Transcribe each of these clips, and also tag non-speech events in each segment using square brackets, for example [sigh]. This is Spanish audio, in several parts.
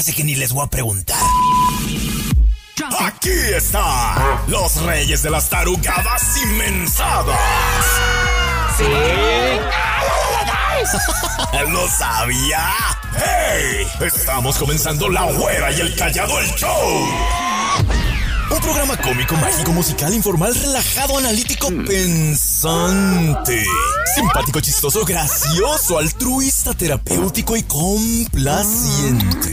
Hace que ni les voy a preguntar. Aquí están los reyes de las tarugadas inmensadas. Sí. [laughs] ¿Lo sabía? ¡Hey! Estamos comenzando La Güera y el Callado el Show. Un programa cómico, mágico, musical, informal, relajado, analítico, pensante. Simpático, chistoso, gracioso, altruista, terapéutico y complaciente.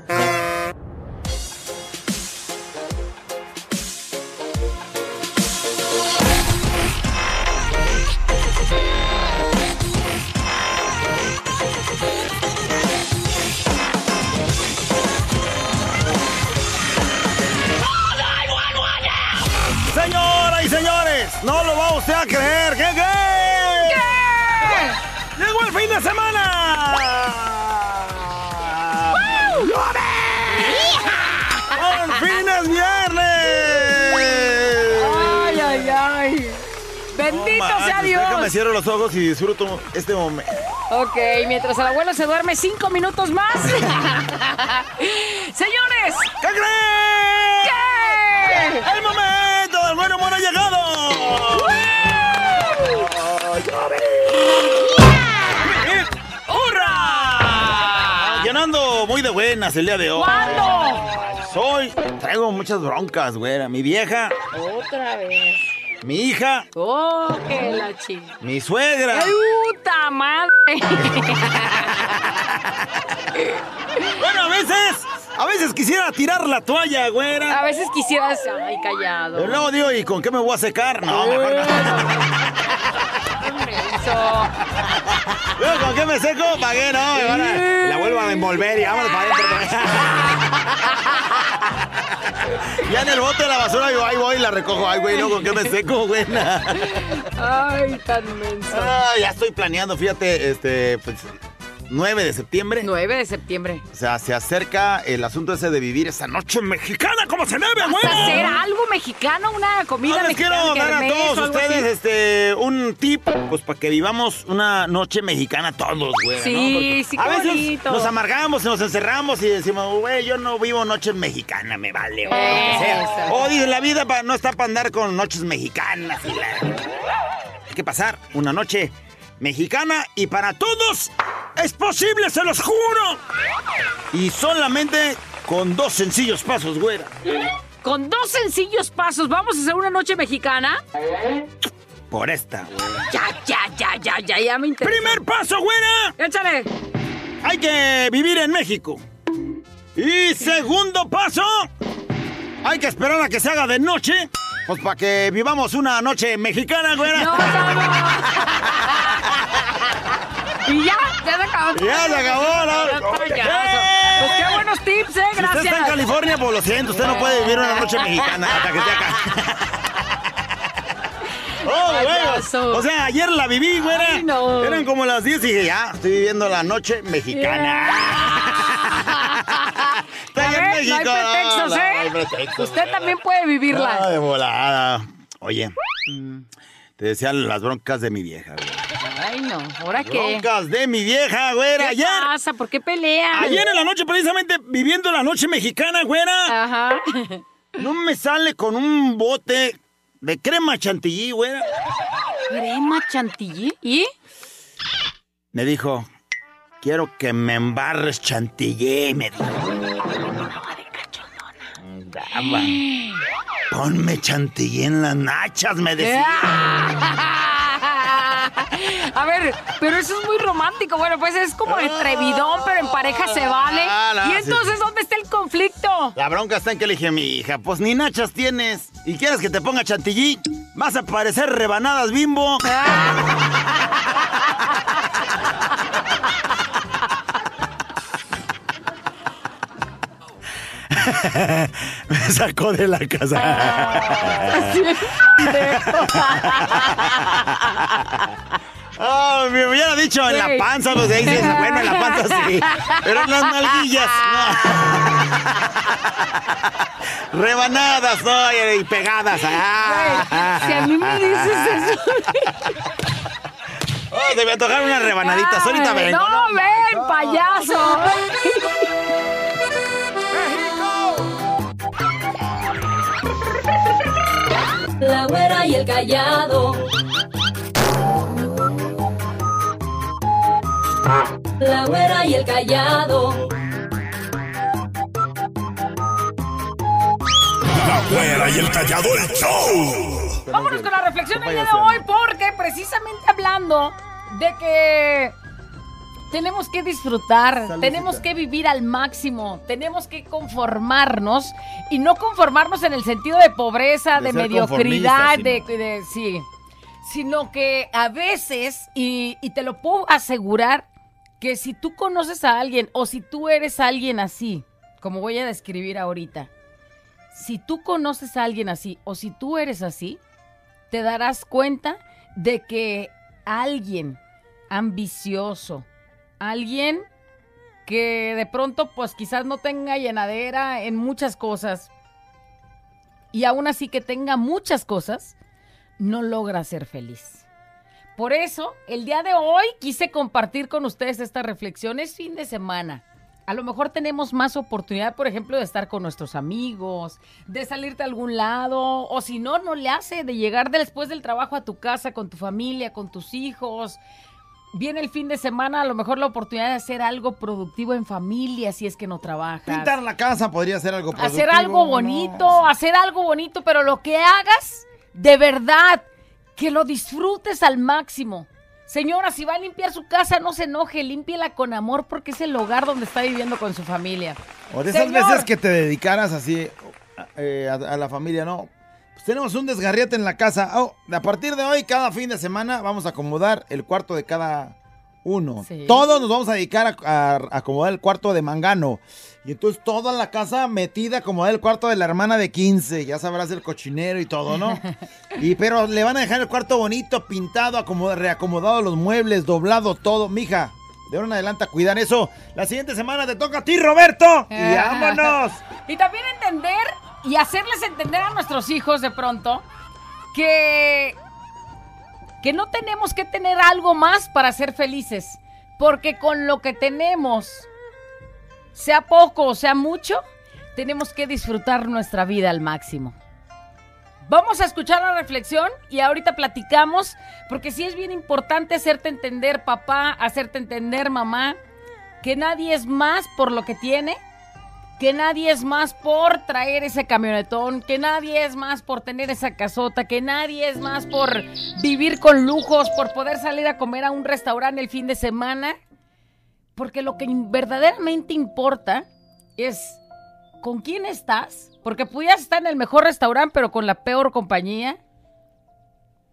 Usted a creer. ¿Qué qué? ¿Qué? ¡Llegó el fin de semana! ¡Por fin es viernes! Ay, ay, ay. Bendito No sea Dios. Déjame cierro los ojos y disfruto este momento. Ok, mientras el abuelo se duerme cinco minutos más. [laughs] Señores, ¿Qué creen? ¿qué? ¡El momento del buen humor ha llegado! Muy de buenas el día de hoy. ¿Cuándo? Soy. Traigo muchas broncas, güera. Mi vieja, Otra vez. mi hija, Oh, que la chica. mi suegra. ¡Ay, puta madre! Bueno, a veces, a veces quisiera tirar la toalla, A güera. veces quisieras. Ay, callado. Pero luego digo, ¿y con qué me voy a secar? No, mejor no. Eso. Luego, ¿con qué me seco? ¿Para qué no? Me van a- la vuelvo a envolver y vámonos para adentro. [laughs] ya en el bote de la basura, yo ahí voy y la recojo. Ay, güey, luego, ¿con qué me seco, güey? Ay, tan menso. Ah, ya estoy planeando, fíjate, este, pues, 9 de septiembre. 9 de septiembre. O sea, se acerca el asunto ese de vivir esa noche mexicana como se debe, güey. ¿Vas a hacer algo mexicano? ¿Una comida No, les quiero mexicana? dar a todos ustedes este un tip, pues para que vivamos una noche mexicana todos, güey. ¿no? Sí, Porque sí, A veces bonito. nos amargamos, nos encerramos y decimos, güey, yo no vivo noche mexicana, me vale, o dice, la vida no está para andar con noches mexicanas. y la- Hay que pasar una noche mexicana y para todos es posible, se los juro. Y solamente con dos sencillos pasos, güera. Con dos sencillos pasos, ¿vamos a hacer una noche mexicana? Por esta, güera. Ya, ya, ya, ya, ya, ya me interesa. Primer paso, güera. Échale. Hay que vivir en México. Y segundo paso, hay que esperar a que se haga de noche. Pues para que vivamos una noche mexicana, güera. No, no, no. [laughs] Y ya, ya se acabó. Ya se acabó, está, payaso. Pues qué buenos tips, eh, Si usted está en gracias. California, pues lo siento, usted no puede vivir una noche mexicana hasta que esté acá. [laughs] Oh, güey. O sea, ayer la viví, güera. Ay, no. Eran como las 10 y dije, ya, estoy viviendo la noche mexicana. Está No hay pretextos, ¿eh? no hay pretextos, Usted también puede vivirla. Ah, de volada. Oye, te decía las broncas de mi vieja, güey. Ay, no. ¿Ahora qué? Broncas de mi vieja, güera. ¿Qué Ayer, pasa? ¿Por qué pelean? ayer en la noche, precisamente viviendo la noche mexicana, güera, Ajá. no me sale con un bote de crema chantilly, güera. Crema chantilly. ¿Y? Me dijo, quiero que me embarres chantilly, me dijo. Ponme chantilly en las nachas, me decía. [laughs] A ver, pero eso es muy romántico. Bueno, pues es como atrevidón, pero en pareja se vale. Ah, ¿Y entonces dónde está el conflicto? La bronca está en que le dije a mi hija, pues ni nachas tienes. ¿Y quieres que te ponga chantilly? Vas a parecer rebanadas bimbo. [laughs] Me sacó de la casa. Oh, me hubiera dicho en la panza, pues ahí dices, bueno, en la panza sí. Pero en las nalguillas, no. Rebanadas, no, y pegadas. Ah. Güey, si a mí me dices eso. Oh, debe antojar unas rebanaditas. Ahorita vengo. No, ven, payaso. La güera y el callado. La güera y el callado. La güera y el callado el show. Vámonos con la reflexión del día de hoy, porque precisamente hablando de que tenemos que disfrutar, tenemos que vivir al máximo, tenemos que conformarnos y no conformarnos en el sentido de pobreza, De mediocridad, de, sí, sino que a veces, y, y te lo puedo asegurar, que si tú conoces a alguien o si tú eres alguien así, como voy a describir ahorita, si tú conoces a alguien así o si tú eres así, te darás cuenta de que alguien ambicioso, alguien que de pronto pues quizás no tenga llenadera en muchas cosas y aún así que tenga muchas cosas, no logra ser feliz. Por eso, el día de hoy quise compartir con ustedes esta reflexión. Es fin de semana. A lo mejor tenemos más oportunidad, por ejemplo, de estar con nuestros amigos, de salirte a algún lado, o si no, no le hace de llegar después del trabajo a tu casa con tu familia, con tus hijos. Viene el fin de semana, a lo mejor la oportunidad de hacer algo productivo en familia, si es que no trabajas. Pintar la casa podría ser algo hacer productivo, algo ¿no? bonito, hacer algo bonito, pero lo que hagas, de verdad, que lo disfrutes al máximo. Señora, si va a limpiar su casa, no se enoje, límpiela con amor porque es el hogar donde está viviendo con su familia. O de esas Señor. veces que te dedicaras así eh, a, a la familia, ¿no? Pues tenemos un desgarriete en la casa. Oh, a partir de hoy, cada fin de semana, vamos a acomodar el cuarto de cada uno. Sí. Todos nos vamos a dedicar a, a acomodar el cuarto de Mangano. Y entonces toda la casa metida a acomodar el cuarto de la hermana de 15. Ya sabrás el cochinero y todo, ¿no? [laughs] y pero le van a dejar el cuarto bonito, pintado, acomoda- reacomodado los muebles, doblado todo. Mija, de ahora en adelante a cuidar eso. La siguiente semana te toca a ti, Roberto. Y [laughs] vámonos. Y también entender y hacerles entender a nuestros hijos de pronto que que no tenemos que tener algo más para ser felices, porque con lo que tenemos, sea poco o sea mucho, tenemos que disfrutar nuestra vida al máximo. Vamos a escuchar la reflexión y ahorita platicamos, porque sí es bien importante hacerte entender, papá, hacerte entender, mamá, que nadie es más por lo que tiene, que nadie es más por traer ese camionetón, que nadie es más por tener esa casota, que nadie es más por vivir con lujos, por poder salir a comer a un restaurante el fin de semana, porque lo que verdaderamente importa es con quién estás, porque pudieras estar en el mejor restaurante pero con la peor compañía,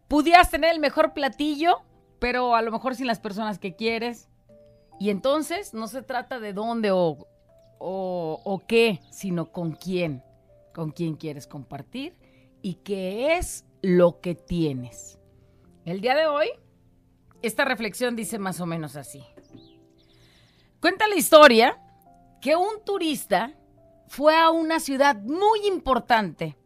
pudieras tener el mejor platillo, pero a lo mejor sin las personas que quieres, y entonces no se trata de dónde o o, o qué, sino con quién, con quién quieres compartir y qué es lo que tienes. El día de hoy, esta reflexión dice más o menos así. Cuenta la historia que un turista fue a una ciudad muy importante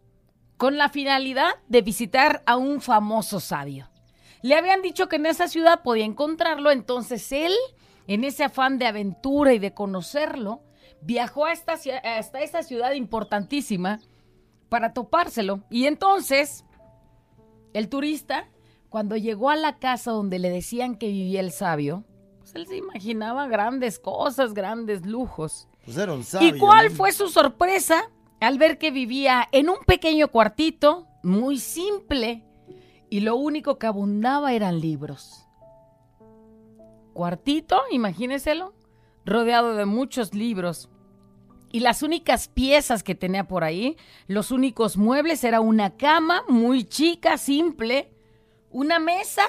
con la finalidad de visitar a un famoso sabio. Le habían dicho que en esa ciudad podía encontrarlo, entonces él, en ese afán de aventura y de conocerlo, viajó a esta, ci- hasta esta ciudad importantísima para topárselo. Y entonces, el turista, cuando llegó a la casa donde le decían que vivía el sabio, pues él se imaginaba grandes cosas, grandes lujos. Pues era un sabio, ¿Y cuál ¿no? fue su sorpresa al ver que vivía en un pequeño cuartito, muy simple, y lo único que abundaba eran libros. Cuartito, imagíneselo, rodeado de muchos libros. Y las únicas piezas que tenía por ahí, los únicos muebles, era una cama muy chica, simple, una mesa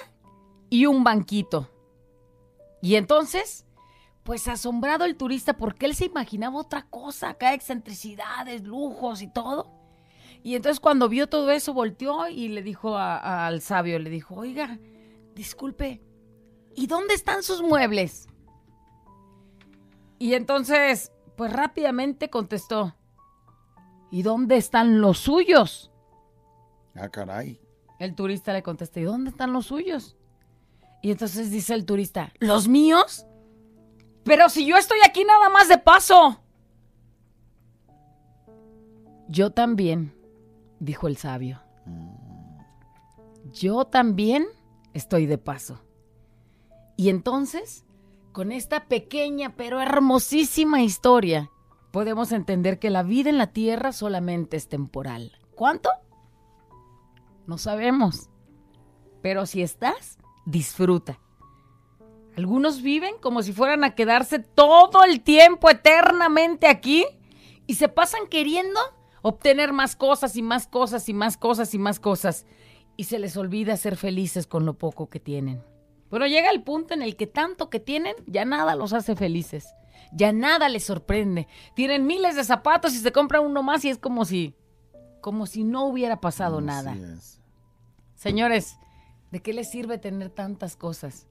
y un banquito. Y entonces, pues asombrado el turista porque él se imaginaba otra cosa, acá excentricidades, lujos y todo. Y entonces cuando vio todo eso, volteó y le dijo al sabio, le dijo, oiga, disculpe, ¿y dónde están sus muebles? Y entonces, pues rápidamente contestó, ¿y dónde están los suyos? Ah, caray. El turista le contesta, ¿y dónde están los suyos? Y entonces dice el turista, ¿los míos? Pero si yo estoy aquí nada más de paso. Yo también, dijo el sabio. Yo también estoy de paso. Y entonces, con esta pequeña pero hermosísima historia, podemos entender que la vida en la tierra solamente es temporal. ¿Cuánto? No sabemos. Pero si estás, disfruta. Algunos viven como si fueran a quedarse todo el tiempo eternamente aquí y se pasan queriendo obtener más cosas y más cosas y más cosas y más cosas y se les olvida ser felices con lo poco que tienen. Pero llega el punto en el que tanto que tienen ya nada los hace felices. Ya nada les sorprende. Tienen miles de zapatos y se compran uno más y es como si como si no hubiera pasado nada. Es. Señores, ¿de qué les sirve tener tantas cosas?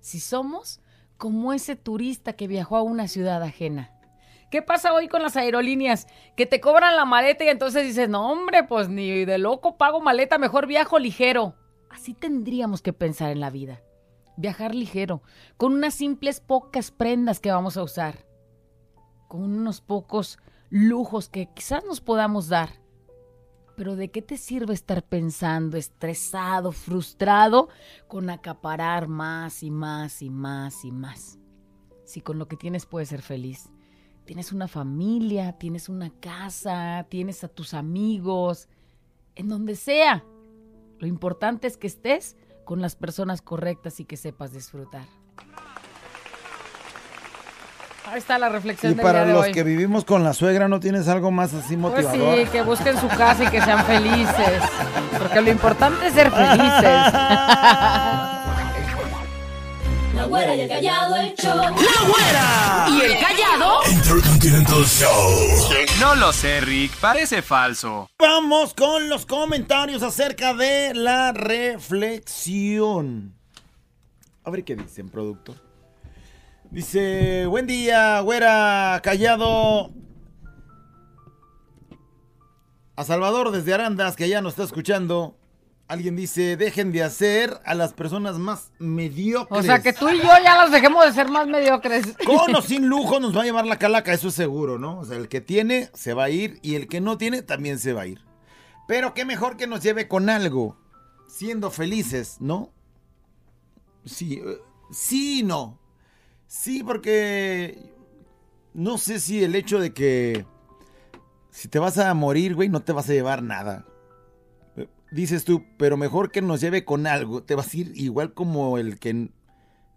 Si somos como ese turista que viajó a una ciudad ajena. ¿Qué pasa hoy con las aerolíneas? Que te cobran la maleta y entonces dices, no hombre, pues ni de loco pago maleta, mejor viajo ligero. Así tendríamos que pensar en la vida. Viajar ligero, con unas simples pocas prendas que vamos a usar, con unos pocos lujos que quizás nos podamos dar. Pero ¿de qué te sirve estar pensando, estresado, frustrado, con acaparar más y más y más y más? Si con lo que tienes puedes ser feliz. Tienes una familia, tienes una casa, tienes a tus amigos, en donde sea. Lo importante es que estés con las personas correctas y que sepas disfrutar. Ahí está la reflexión Y del para día de los hoy. que vivimos con la suegra, ¿no tienes algo más así Pues motivador? sí, que busquen su casa y que sean felices. Porque lo importante es ser felices. [laughs] La güera y el callado, el show. ¿Y el callado? Intercontinental Show. No lo sé, Rick, parece falso. Vamos con los comentarios acerca de la reflexión. A ver qué dicen, productor. Dice, buen día, güera, callado. A Salvador desde Arandas, que ya nos está escuchando. Alguien dice, dejen de hacer a las personas más mediocres. O sea, que tú y yo ya los dejemos de ser más mediocres. Con o [laughs] sin lujo nos va a llevar la calaca, eso es seguro, ¿no? O sea, el que tiene se va a ir y el que no tiene también se va a ir. Pero qué mejor que nos lleve con algo, siendo felices, ¿no? Sí, eh, sí y no. Sí, porque no sé si el hecho de que si te vas a morir, güey, no te vas a llevar nada. Dices tú, pero mejor que nos lleve con algo, te vas a ir igual como el que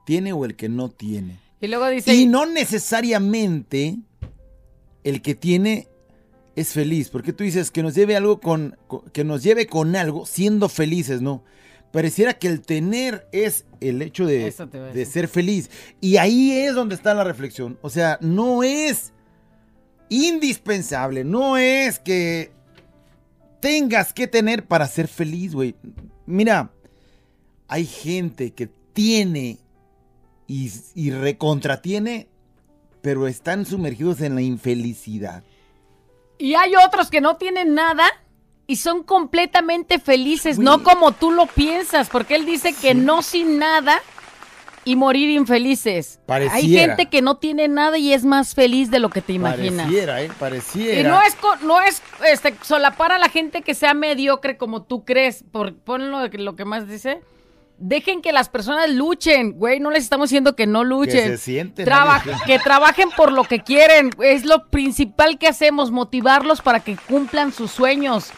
tiene o el que no tiene. Y luego dice, Y no necesariamente el que tiene es feliz, porque tú dices que nos lleve algo con, que nos lleve con algo siendo felices, ¿no? Pareciera que el tener es el hecho de, de ser feliz. Y ahí es donde está la reflexión. O sea, no es indispensable, no es que tengas que tener para ser feliz, güey. Mira, hay gente que tiene y, y recontratiene, pero están sumergidos en la infelicidad. y hay otros que no tienen nada y son completamente felices, no como tú lo piensas, porque él dice que no sin nada y morir infelices. Hay gente que no tiene nada y es más feliz de lo que te imaginas. Pareciera, ¿eh? Pareciera. Y no es, no es este, solapar a la gente que sea mediocre como tú crees, por ponlo que- lo que más dice, Dejen que las personas luchen, güey. No les estamos diciendo que no luchen. se sienten, Traba- [laughs] que trabajen por lo que quieren. Es lo principal que hacemos, motivarlos para que cumplan sus sueños.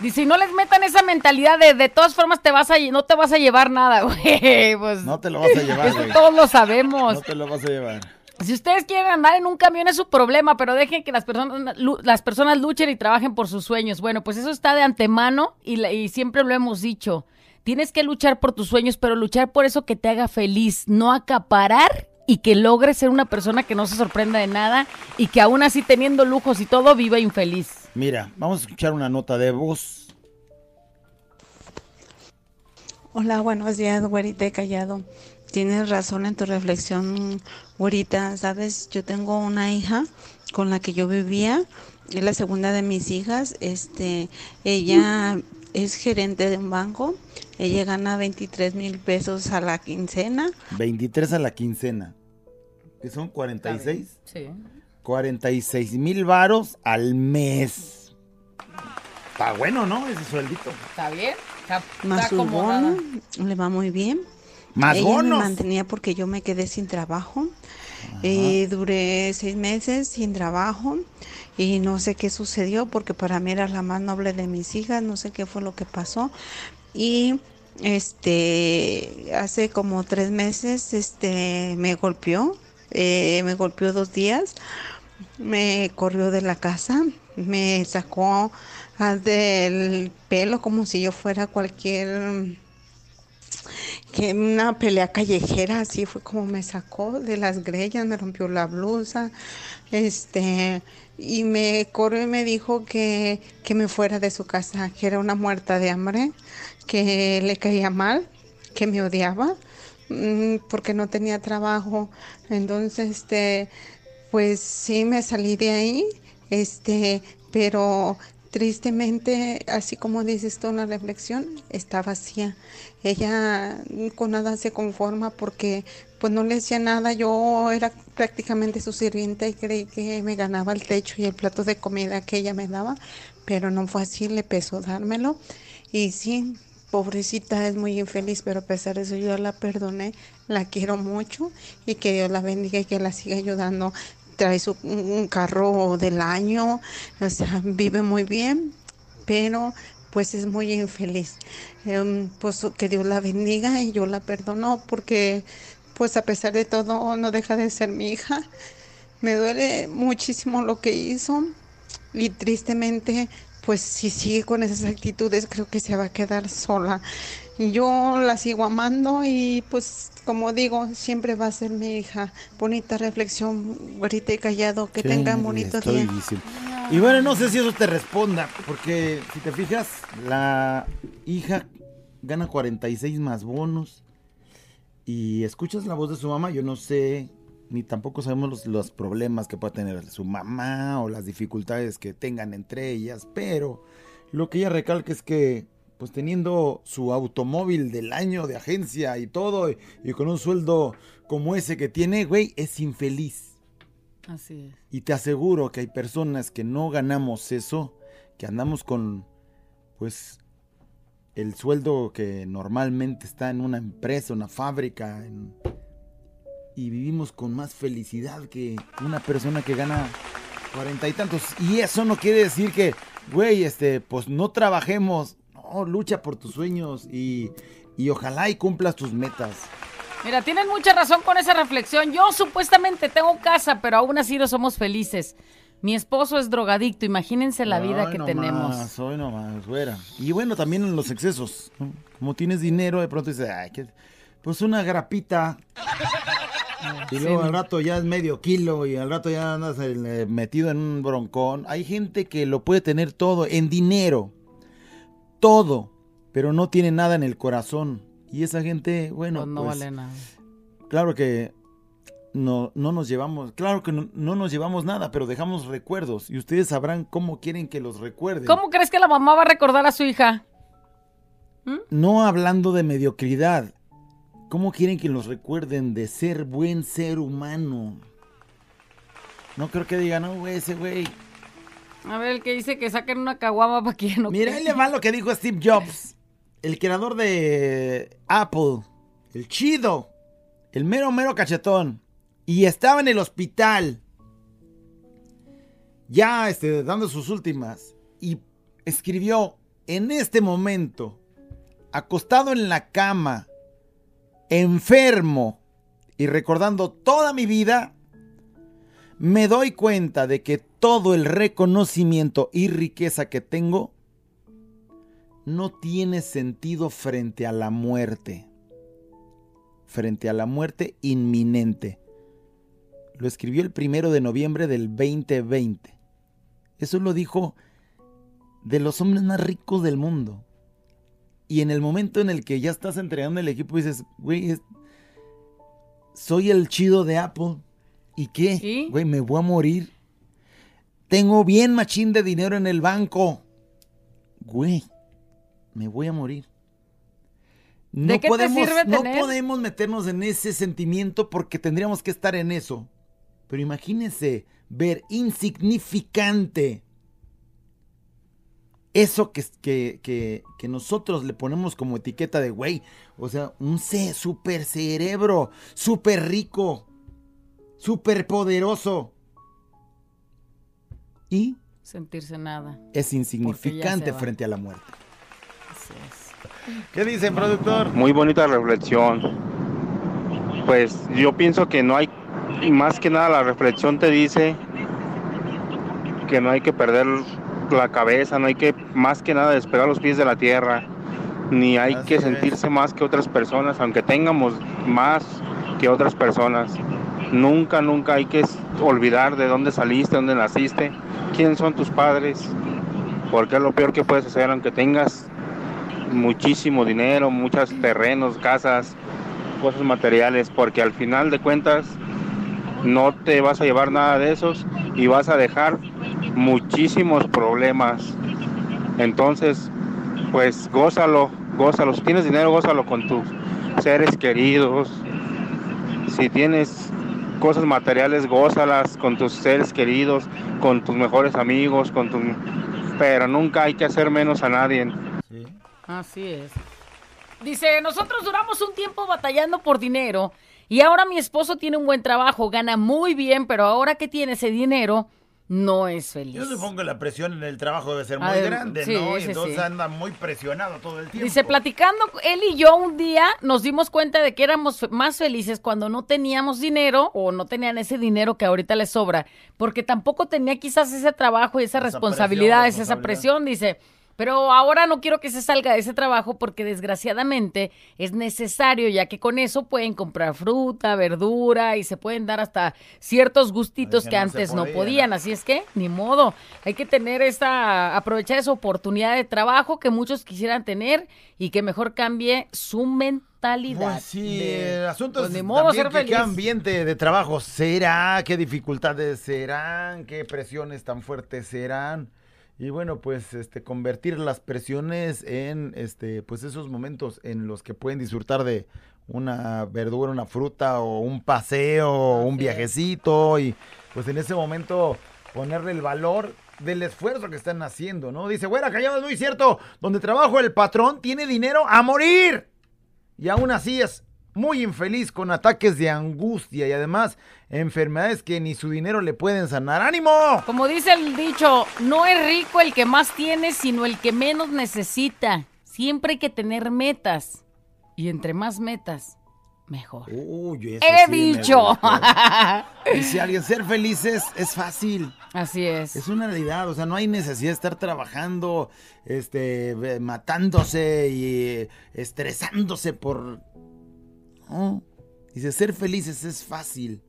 Dice, y no les metan esa mentalidad de de todas formas te vas a no te vas a llevar nada, [laughs] güey. Pues No te lo vas a llevar, eso güey. todos lo sabemos. No te lo vas a llevar. Si ustedes quieren andar en un camión es su problema, pero dejen que las personas, las personas luchen y trabajen por sus sueños. Bueno, pues eso está de antemano y, y siempre lo hemos dicho. Tienes que luchar por tus sueños, pero luchar por eso que te haga feliz, no acaparar y que logres ser una persona que no se sorprenda de nada y que aún así teniendo lujos y todo viva infeliz. Mira, vamos a escuchar una nota de voz. Hola, buenos días, güerita de callado. Tienes razón en tu reflexión, güerita. Sabes, yo tengo una hija con la que yo vivía, es la segunda de mis hijas. Este, ella es gerente de un banco. Ella gana 23 mil pesos a la quincena. 23 a la quincena. Que son 46. Sí. 46 mil varos al mes. Está bueno, ¿no? Ese sueldito. ¿Está bien? Está, Más está su acomodada. bono, le va muy bien. Más Ella bonos. me mantenía porque yo me quedé sin trabajo. Eh, duré seis meses sin trabajo y no sé qué sucedió porque para mí era la más noble de mis hijas, no sé qué fue lo que pasó. Y este, hace como tres meses, este, me golpeó, eh, me golpeó dos días, me corrió de la casa, me sacó ah, del pelo como si yo fuera cualquier que una pelea callejera, así fue como me sacó de las grellas, me rompió la blusa, este, y me corrió y me dijo que, que me fuera de su casa, que era una muerta de hambre, que le caía mal, que me odiaba, mm, porque no tenía trabajo. Entonces, este, pues sí me salí de ahí, este, pero tristemente, así como dices tú en la reflexión, está vacía. Ella con nada se conforma porque pues no le hacía nada. Yo era prácticamente su sirvienta y creí que me ganaba el techo y el plato de comida que ella me daba, pero no fue así, le pesó dármelo. Y sí, pobrecita, es muy infeliz, pero a pesar de eso yo la perdoné, la quiero mucho y que Dios la bendiga y que la siga ayudando. Trae su, un carro del año, o sea, [laughs] vive muy bien, pero pues es muy infeliz. Em, pues que Dios la bendiga y yo la perdono porque pues a pesar de todo no deja de ser mi hija. Me duele muchísimo lo que hizo y tristemente pues si sigue con esas actitudes creo que se va a quedar sola. Yo la sigo amando y pues como digo, siempre va a ser mi hija. Bonita reflexión, güerita y callado, que Sí, tengan bonito estoy día. diciendo. Y bueno, no sé si eso te responda, porque si te fijas, la hija gana 46 más bonos y escuchas la voz de su mamá, yo no sé, ni tampoco sabemos los, los problemas que pueda tener su mamá o las dificultades que tengan entre ellas, pero lo que ella recalca es que, pues teniendo su automóvil del año de agencia y todo, y, y con un sueldo como ese que tiene, güey, es infeliz. Así es. Y te aseguro que hay personas que no ganamos eso, que andamos con, pues, el sueldo que normalmente está en una empresa, una fábrica, en- y vivimos con más felicidad que una persona que gana cuarenta y tantos. Y eso no quiere decir que, güey, este, pues no trabajemos. No, lucha por tus sueños y, y ojalá y cumplas tus metas. Mira, tienen mucha razón con esa reflexión. Yo supuestamente tengo casa, pero aún así no somos felices. Mi esposo es drogadicto, imagínense la vida Ay, que no tenemos. Más, hoy nomás, fuera. Y bueno, también en los excesos. ¿no? Como tienes dinero, de pronto dices, ay, pues una grapita. [laughs] Y luego al rato ya es medio kilo y al rato ya andas eh, metido en un broncón. Hay gente que lo puede tener todo en dinero. Todo. Pero no tiene nada en el corazón. Y esa gente, bueno, Pues no pues, vale nada. claro que no, no nos llevamos, claro que no, no nos llevamos nada, pero dejamos recuerdos. Y ustedes sabrán cómo quieren que los recuerden. ¿Cómo crees que la mamá va a recordar a su hija? No hablando de mediocridad. ¿Cómo quieren que los recuerden de ser buen ser humano? No creo que digan, no, güey, ese güey. A ver, el que dice que saquen una caguama para que no Mira, ahí le va lo que dijo Steve Jobs. el creador de Apple, el chido, el mero mero cachetón, y estaba en el hospital, ya este, dando sus últimas, y escribió, en este momento, acostado en la cama, enfermo, y recordando toda mi vida, me doy cuenta de que todo el reconocimiento y riqueza que tengo no tiene sentido frente a la muerte. Frente a la muerte inminente. Lo escribió el primero de noviembre del 2020. Eso lo dijo de los hombres más ricos del mundo. Y en el momento en el que ya estás entregando el equipo, dices, güey, soy el chido de Apple. ¿Y qué? Güey, me voy a morir. Tengo bien machín de dinero en el banco. Güey, me voy a morir. No, ¿De qué podemos, te sirve no tener? podemos meternos en ese sentimiento porque tendríamos que estar en eso. Pero imagínense ver insignificante eso que, que, que, que nosotros le ponemos como etiqueta de güey. O sea, un ce- super cerebro, súper rico, súper poderoso. Y Sentirse nada. es insignificante frente a la muerte. ¿Qué dice, productor? Muy bonita reflexión. Pues yo pienso que no hay, y más que nada la reflexión te dice que no hay que perder la cabeza, no hay que más que nada despegar los pies de la tierra, ni hay Así que es. sentirse más que otras personas, aunque tengamos más que otras personas. Nunca, nunca hay que olvidar de dónde saliste, dónde naciste, quiénes son tus padres, porque es lo peor que puedes hacer, aunque tengas muchísimo dinero, muchos terrenos, casas, cosas materiales, porque al final de cuentas no te vas a llevar nada de esos y vas a dejar muchísimos problemas. Entonces, pues gózalo, gózalo. Si tienes dinero, gózalo con tus seres queridos. Si tienes cosas materiales, gózalas con tus seres queridos, con tus mejores amigos, con tu... Pero nunca hay que hacer menos a nadie. Así es. Dice, nosotros duramos un tiempo batallando por dinero y ahora mi esposo tiene un buen trabajo, gana muy bien, pero ahora que tiene ese dinero, no es feliz. Yo supongo que la presión en el trabajo debe ser muy grande, sí, ¿no? Y entonces sí. anda muy presionado todo el tiempo. Dice, platicando él y yo un día, nos dimos cuenta de que éramos más felices cuando no teníamos dinero o no tenían ese dinero que ahorita les sobra, porque tampoco tenía quizás ese trabajo y esa, Esa responsabilidad, presión, esa responsabilidad. presión, dice. Pero ahora no quiero que se salga de ese trabajo porque desgraciadamente es necesario, ya que con eso pueden comprar fruta, verdura y se pueden dar hasta ciertos gustitos que, que no se antes no podía, podían. Así es que, ni modo. Hay que tener esta, aprovechar esa oportunidad de trabajo que muchos quisieran tener y que mejor cambie su mentalidad. Pues sí, de- el asunto pues es modo también que qué ambiente de trabajo será, qué dificultades serán, qué presiones tan fuertes serán. Y bueno, pues este convertir las presiones en este pues esos momentos en los que pueden disfrutar de una verdura, una fruta o un paseo, o un viajecito y pues en ese momento ponerle el valor del esfuerzo que están haciendo, ¿no? Dice, güera, callado, es muy cierto, donde trabajo el patrón tiene dinero a morir. Y aún así es muy infeliz con ataques de angustia y además enfermedades que ni su dinero le pueden sanar. ¡Ánimo! Como dice el dicho, no es rico el que más tiene, sino el que menos necesita. Siempre hay que tener metas. Y entre más metas, mejor. Uy, eso He sí me dicho. gustó. [laughs] Dice alguien, ser felices es fácil. Así es. Es una realidad, o sea, no hay necesidad de estar trabajando, este, matándose y estresándose por... No. Dice, ser felices es fácil.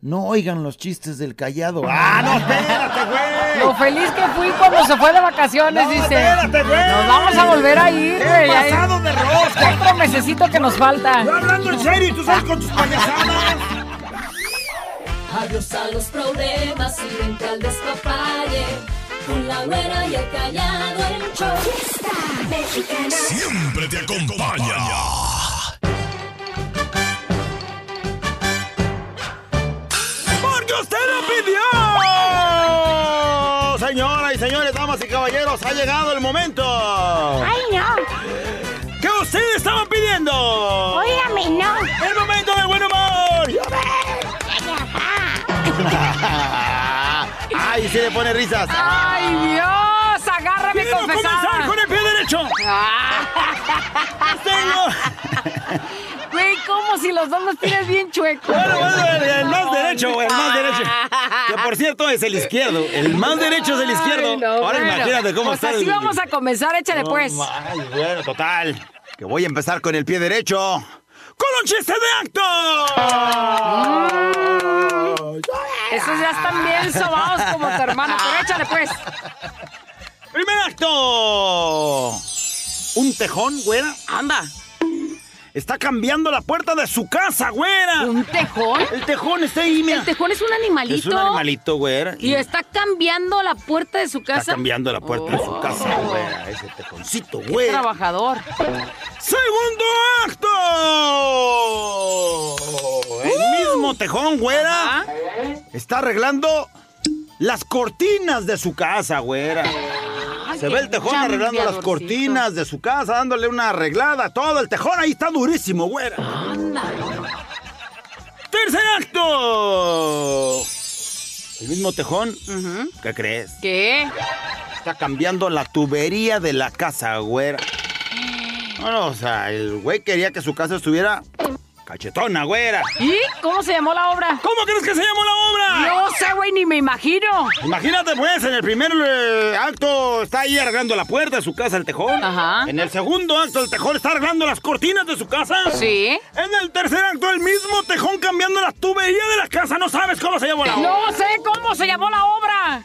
No oigan los chistes del callado. ¡Ah, no, espérate, güey! Lo feliz que fui cuando se fue de vacaciones, No, dice. espérate, güey. Nos vamos a volver a ir, ¡Qué güey. Pasado de rosca! Otro mesecito que nos falta. Yo hablando en serio y tú sales con tus payasadas. Adiós a los problemas y vente al despapalle. Con la güera y el callado el show. mexicana. Siempre te acompaña. usted lo pidió. Señoras y señores, damas y caballeros, ha llegado el momento. ¡Ay, no! ¿Qué ustedes estaban pidiendo? Óigame, no. El momento del buen humor. ¡Ay, se le pone risas! ¡Ay, Dios! ¡Agárrame Quiero confesada! comenzar con el pie derecho! Ah los dos los tienes bien chuecos? Bueno, bueno, el, el más derecho, güey, el más derecho. Que por cierto es el izquierdo. El más derecho es el izquierdo. Ay, no, Ahora bueno. imagínate cómo Pues está así el. vamos a comenzar, échale No, pues. Ay, bueno, total. Que voy a empezar con el pie derecho. ¡Con un chiste de acto! Esos ya están bien sobados como tu hermano, pero échale pues. ¡Primer acto! Un tejón, güera, Anda. Está cambiando la puerta de su casa, güera. ¿Un tejón? El tejón está ahí, mira. El tejón es un animalito. Es un animalito, güera. Y está cambiando la puerta de su casa. Está cambiando la puerta de su casa, Oh. güera. Ese tejoncito, Qué güera. trabajador. ¡Segundo acto! El mismo tejón, güera. Ajá. Está arreglando las cortinas de su casa, güera. Ay, Se ve el tejón arreglando las cortinas de su casa, dándole una arreglada. Todo el tejón ahí está durísimo, güera. Anda. ¡Tercer acto! El mismo tejón. ¿qué crees? ¿Qué? Está cambiando la tubería de la casa, güera. [gasps] No, no, o sea, el güey quería que su casa estuviera cachetona, güera. ¿Y cómo se llamó la obra? ¿Cómo crees que se llamó la obra? No sé, güey, ni me imagino. Imagínate, pues, en el primer eh, acto está ahí arreglando la puerta de su casa, el tejón. Ajá. En el segundo acto, el tejón está arreglando las cortinas de su casa. Sí. En el tercer acto, el mismo tejón cambiando la tubería de la casa. No sabes cómo se llamó la obra. No sé cómo se llamó la obra.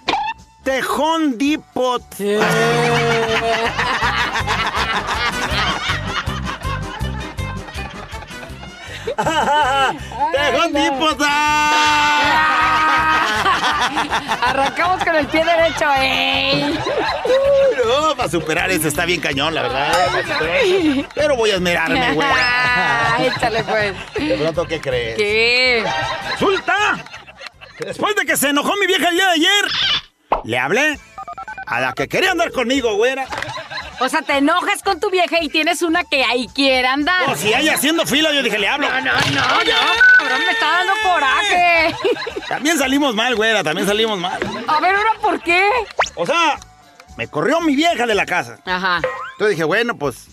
Tejón Depot. [laughs] [laughs] Depot. ¡ah! [laughs] Arrancamos con el pie derecho, ey. No, para superar eso está bien cañón, la verdad. Pero voy a esmerarme, güey. Échale, pues. De pronto, ¿qué crees? ¿Qué? Resulta después de que se enojó mi vieja el día de ayer, le hablé a la que quería andar conmigo, güera. O sea, te enojas con tu vieja y tienes una que ahí quiere andar. O si ella haciendo fila, yo dije, le hablo. No, no, no, cabrón, me está dando coraje. También salimos mal, güera, también salimos mal. A ver, ¿ahora por qué? O sea, me corrió mi vieja de la casa. Ajá. Entonces dije, bueno, pues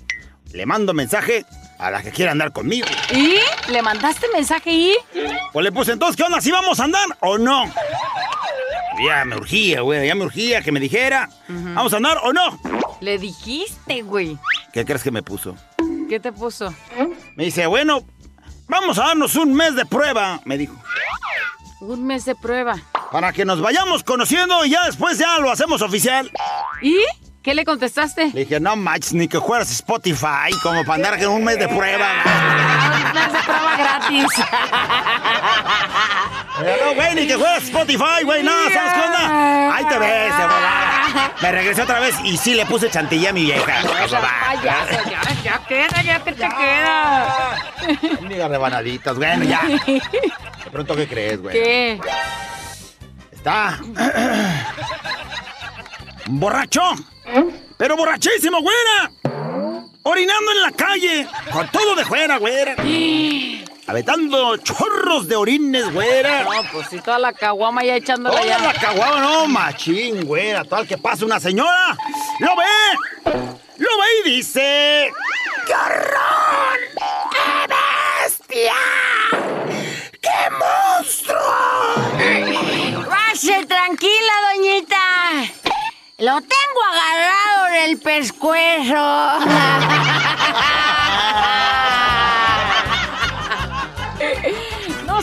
le mando mensaje a la que quiera andar conmigo. ¿Y? ¿Le mandaste mensaje y? Pues le puse, entonces, ¿qué onda? ¿Si vamos a andar o no? Ya me urgía, güey, ya me urgía que me dijera, ¿vamos a andar o no? Le dijiste, güey. ¿Qué crees que me puso? ¿Qué te puso? Me dice, bueno, vamos a darnos un mes de prueba, me dijo. Un mes de prueba. Para que nos vayamos conociendo y ya después ya lo hacemos oficial. ¿Y? ¿Qué le contestaste? Le dije, no manches, ni que fueras Spotify, como para andar con un mes de prueba. Un mes de prueba gratis. [laughs] No, güey, ni que fueras Spotify, güey, no, ¿sabes qué onda? Ahí te ves, volada. Me regresé otra vez y sí le puse chantilly a mi vieja. Payaso, ya, ya queda, ya que te queda. Diga rebanaditas, bueno, ya. De pronto, ¿qué crees, güey? ¿Qué? Está. borracho. Pero borrachísimo, güera. Orinando en la calle. Con todo de fuera, güera. Aventando chorros de orines, güera. No, pues sí, toda la caguama ya echándola Toda ya. la caguaba, no, machín, güera. Tal que pasa una señora. ¡Lo ve! ¡Lo ve y dice! ¡Qué horror! ¡Qué bestia! ¡Qué monstruo! Pase tranquila, doñita. Lo tengo agarrado en el pescuezo. [laughs]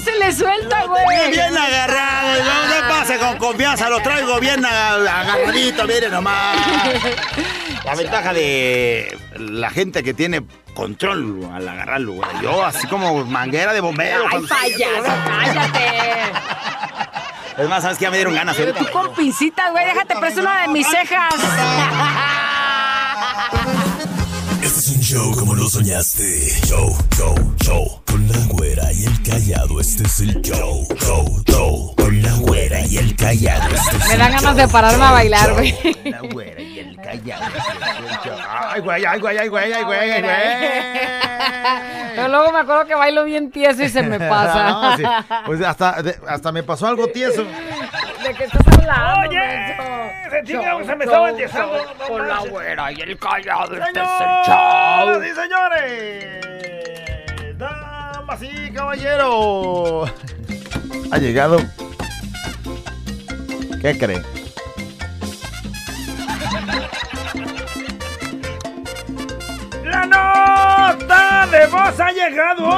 se le suelta, güey. Bien, bien agarrado, no se pase con confianza, lo traigo bien ag- agarradito, mire nomás. [laughs] La ventaja de la gente que tiene control al agarrarlo, güey. Yo así como manguera de bombero. Ay, payaso, cállate. Es más, ¿sabes qué? Ya me dieron ganas Pero tú con pincitas, güey, déjate preso una de mis cejas. Este es un show como lo soñaste. Show, show, show. Con la este es el show, show, show. Con la güera y el callado, este es Me dan ganas de pararme a bailar, güey. Con la güera y el callado. este. Ay, güey, ay, güey, ay, güey, ay, güey, ay, güey. Pero luego me acuerdo que bailo bien tieso y se me [laughs] No, pasa. sí. Pues hasta, de- hasta me pasó algo tieso. ¿De qué estás hablando, Oye, que Show, se me estaba entiesando, Con la güera y el callado, este es el show. y señores, damas y caballeros, ha llegado. ¿Qué cree? La nota de voz ha llegado.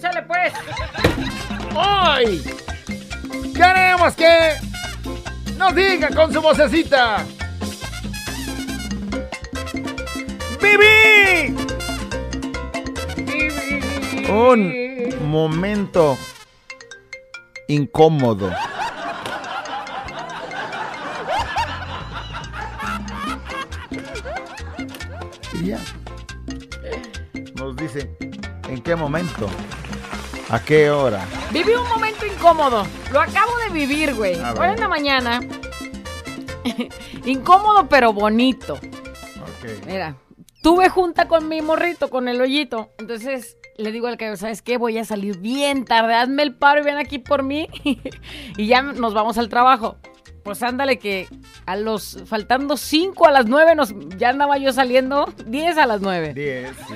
Chale, pues. Hoy queremos que nos diga con su vocecita. ¡Viví! Un momento incómodo. Y ya. Nos dice en qué momento, a qué hora. Viví un momento incómodo. Lo acabo de vivir, güey. A Hoy ver. en la mañana. [laughs] incómodo, pero bonito. Ok. Mira, tuve junta con mi morrito, con el hoyito. Entonces le digo al que, ¿sabes qué? Voy a salir bien tarde. Hazme el paro y ven aquí por mí. [laughs] y ya nos vamos al trabajo. Pues ándale que a los, faltando 5 a las 9, nos, ya andaba yo saliendo, 10 a las 9. 10, sí.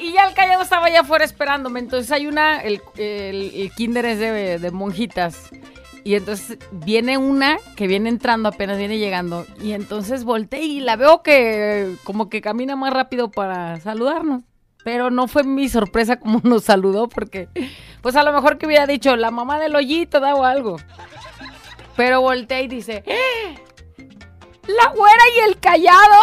Y ya el callado estaba allá afuera esperándome. Entonces hay una, el, el- el kinder es de, de monjitas. Y entonces viene una que viene entrando, apenas viene llegando. Y entonces volteé y la veo que como que camina más rápido para saludarnos. Pero no fue mi sorpresa como [laughs] nos saludó porque pues a lo mejor que hubiera dicho la mamá del hoyito da o algo. Pero volteé y dice, ¡Eh! la güera y el callado.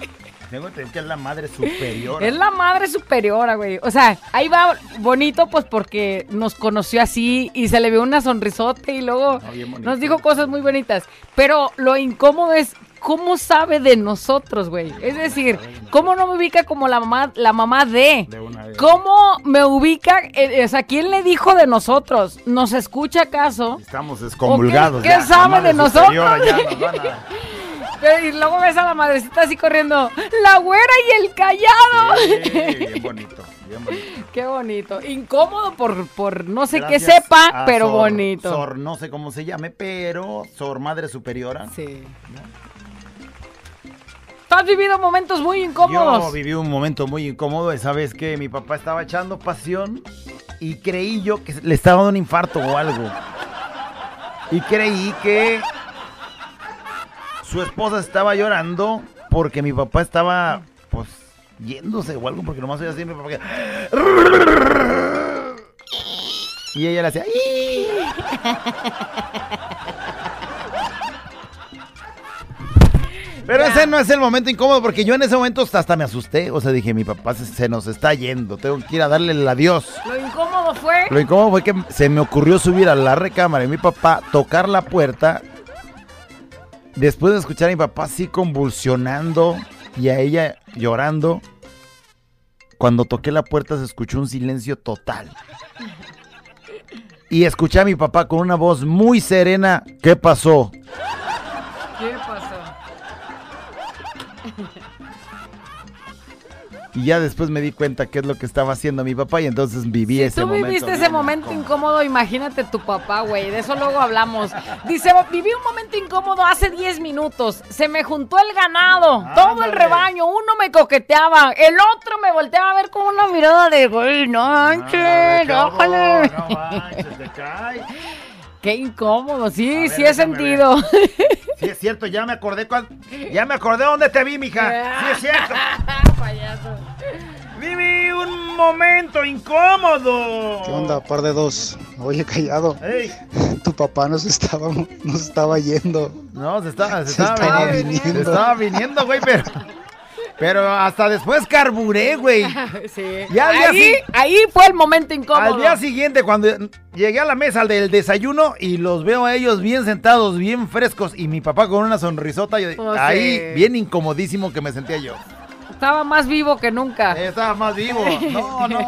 [laughs] Tengo entendido que es la madre superior. Es la madre superiora, güey. O sea, ahí va bonito, pues porque nos conoció así y se le vio una sonrisote y luego nos dijo cosas muy bonitas. Pero lo incómodo es cómo sabe de nosotros, güey. Es decir, cómo no me ubica como la mamá, la mamá de. De una vez. ¿Cómo me ubica? eh, o sea, ¿quién le dijo de nosotros? ¿Nos escucha acaso? Estamos excomulgados. ¿O qué- ya, sabe de nosotros? nos [laughs] Y luego ves a la madrecita así corriendo. La güera y el callado. Sí, [laughs] bien bonito, bien bonito. Qué bonito. Incómodo por, por no sé qué sepa, pero Sor- bonito. Sor, no sé cómo se llame, pero Sor Madre Superiora. Sí. ¿Tú has vivido momentos muy incómodos? Yo viví un momento muy incómodo esa vez que mi papá estaba echando pasión y creí yo que le estaba dando un infarto o algo. Y creí que su esposa estaba llorando porque mi papá estaba, pues, yéndose o algo, porque nomás oía así mi papá que... Y ella le hacía... Pero ese no es el momento incómodo porque yo en ese momento hasta, me asusté. O sea, dije, mi papá se, se nos está yendo, tengo que ir a darle el adiós. Lo incómodo fue. Lo incómodo fue que se me ocurrió subir a la recámara de mi papá, tocar la puerta. Después de escuchar a mi papá así convulsionando y a ella llorando, cuando toqué la puerta se escuchó un silencio total. Y escuché a mi papá con una voz muy serena. ¿Qué pasó? Y ya después me di cuenta qué es lo que estaba haciendo mi papá y entonces viví ese Tú momento. viviste ese momento incómodo. incómodo, imagínate tu papá, güey. De eso luego hablamos. Dice, viví un momento incómodo hace 10 minutos. Se me juntó el ganado, todo el rebaño. Uno me coqueteaba, el otro me volteaba a ver con una mirada de, güey, no manches, Ah, no, bájale". no manches, te cae. Qué incómodo, sí, ver, sí he sentido. Sí, es cierto, ya me acordé cuan- Ya me acordé dónde te vi, mija. Sí, es cierto. [laughs] Payaso. Viví un momento incómodo. ¿Qué onda, par de dos? Oye, callado, Ey, tu papá nos estaba, nos estaba yendo. no, se estaba, se Se estaba, estaba viniendo. viniendo. Se estaba viniendo, güey, pero. Pero hasta después carburé, güey. [laughs] Sí. Ya al día ahí, si- ahí fue el momento incómodo. Al día siguiente, cuando llegué a la mesa del desayuno y los veo a ellos bien sentados, bien frescos, y mi papá con una sonrisota, yo- Oh, ahí sí. bien incomodísimo que me sentía yo. Estaba más vivo que nunca. Estaba más vivo. [laughs] No, no.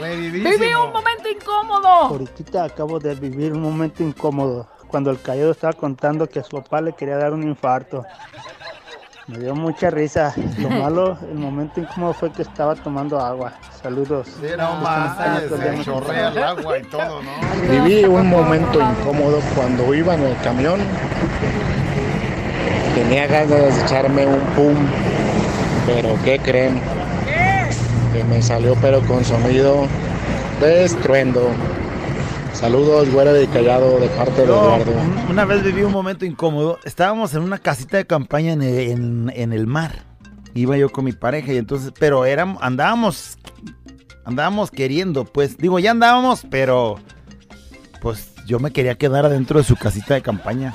Viví un momento incómodo. Ahorita acabo de vivir un momento incómodo cuando el callado estaba contando que a su papá le quería dar un infarto. Me dio mucha risa. Lo [laughs] malo, el momento incómodo fue que estaba tomando agua. Saludos. Sí, no más, se chorrea el agua y todo, ¿no? Viví un momento incómodo cuando iba en el camión. Tenía ganas de echarme un pum, pero ¿qué creen? Que me salió pero con sonido de estruendo. Saludos, güera de Callado, de parte de Eduardo. un- una vez viví un momento incómodo. Estábamos en una casita de campaña en el, en- en el mar. Iba yo con mi pareja y entonces, pero éramos, andábamos, andábamos queriendo, pues, digo, ya andábamos, pero, pues, yo me quería quedar adentro de su casita de campaña.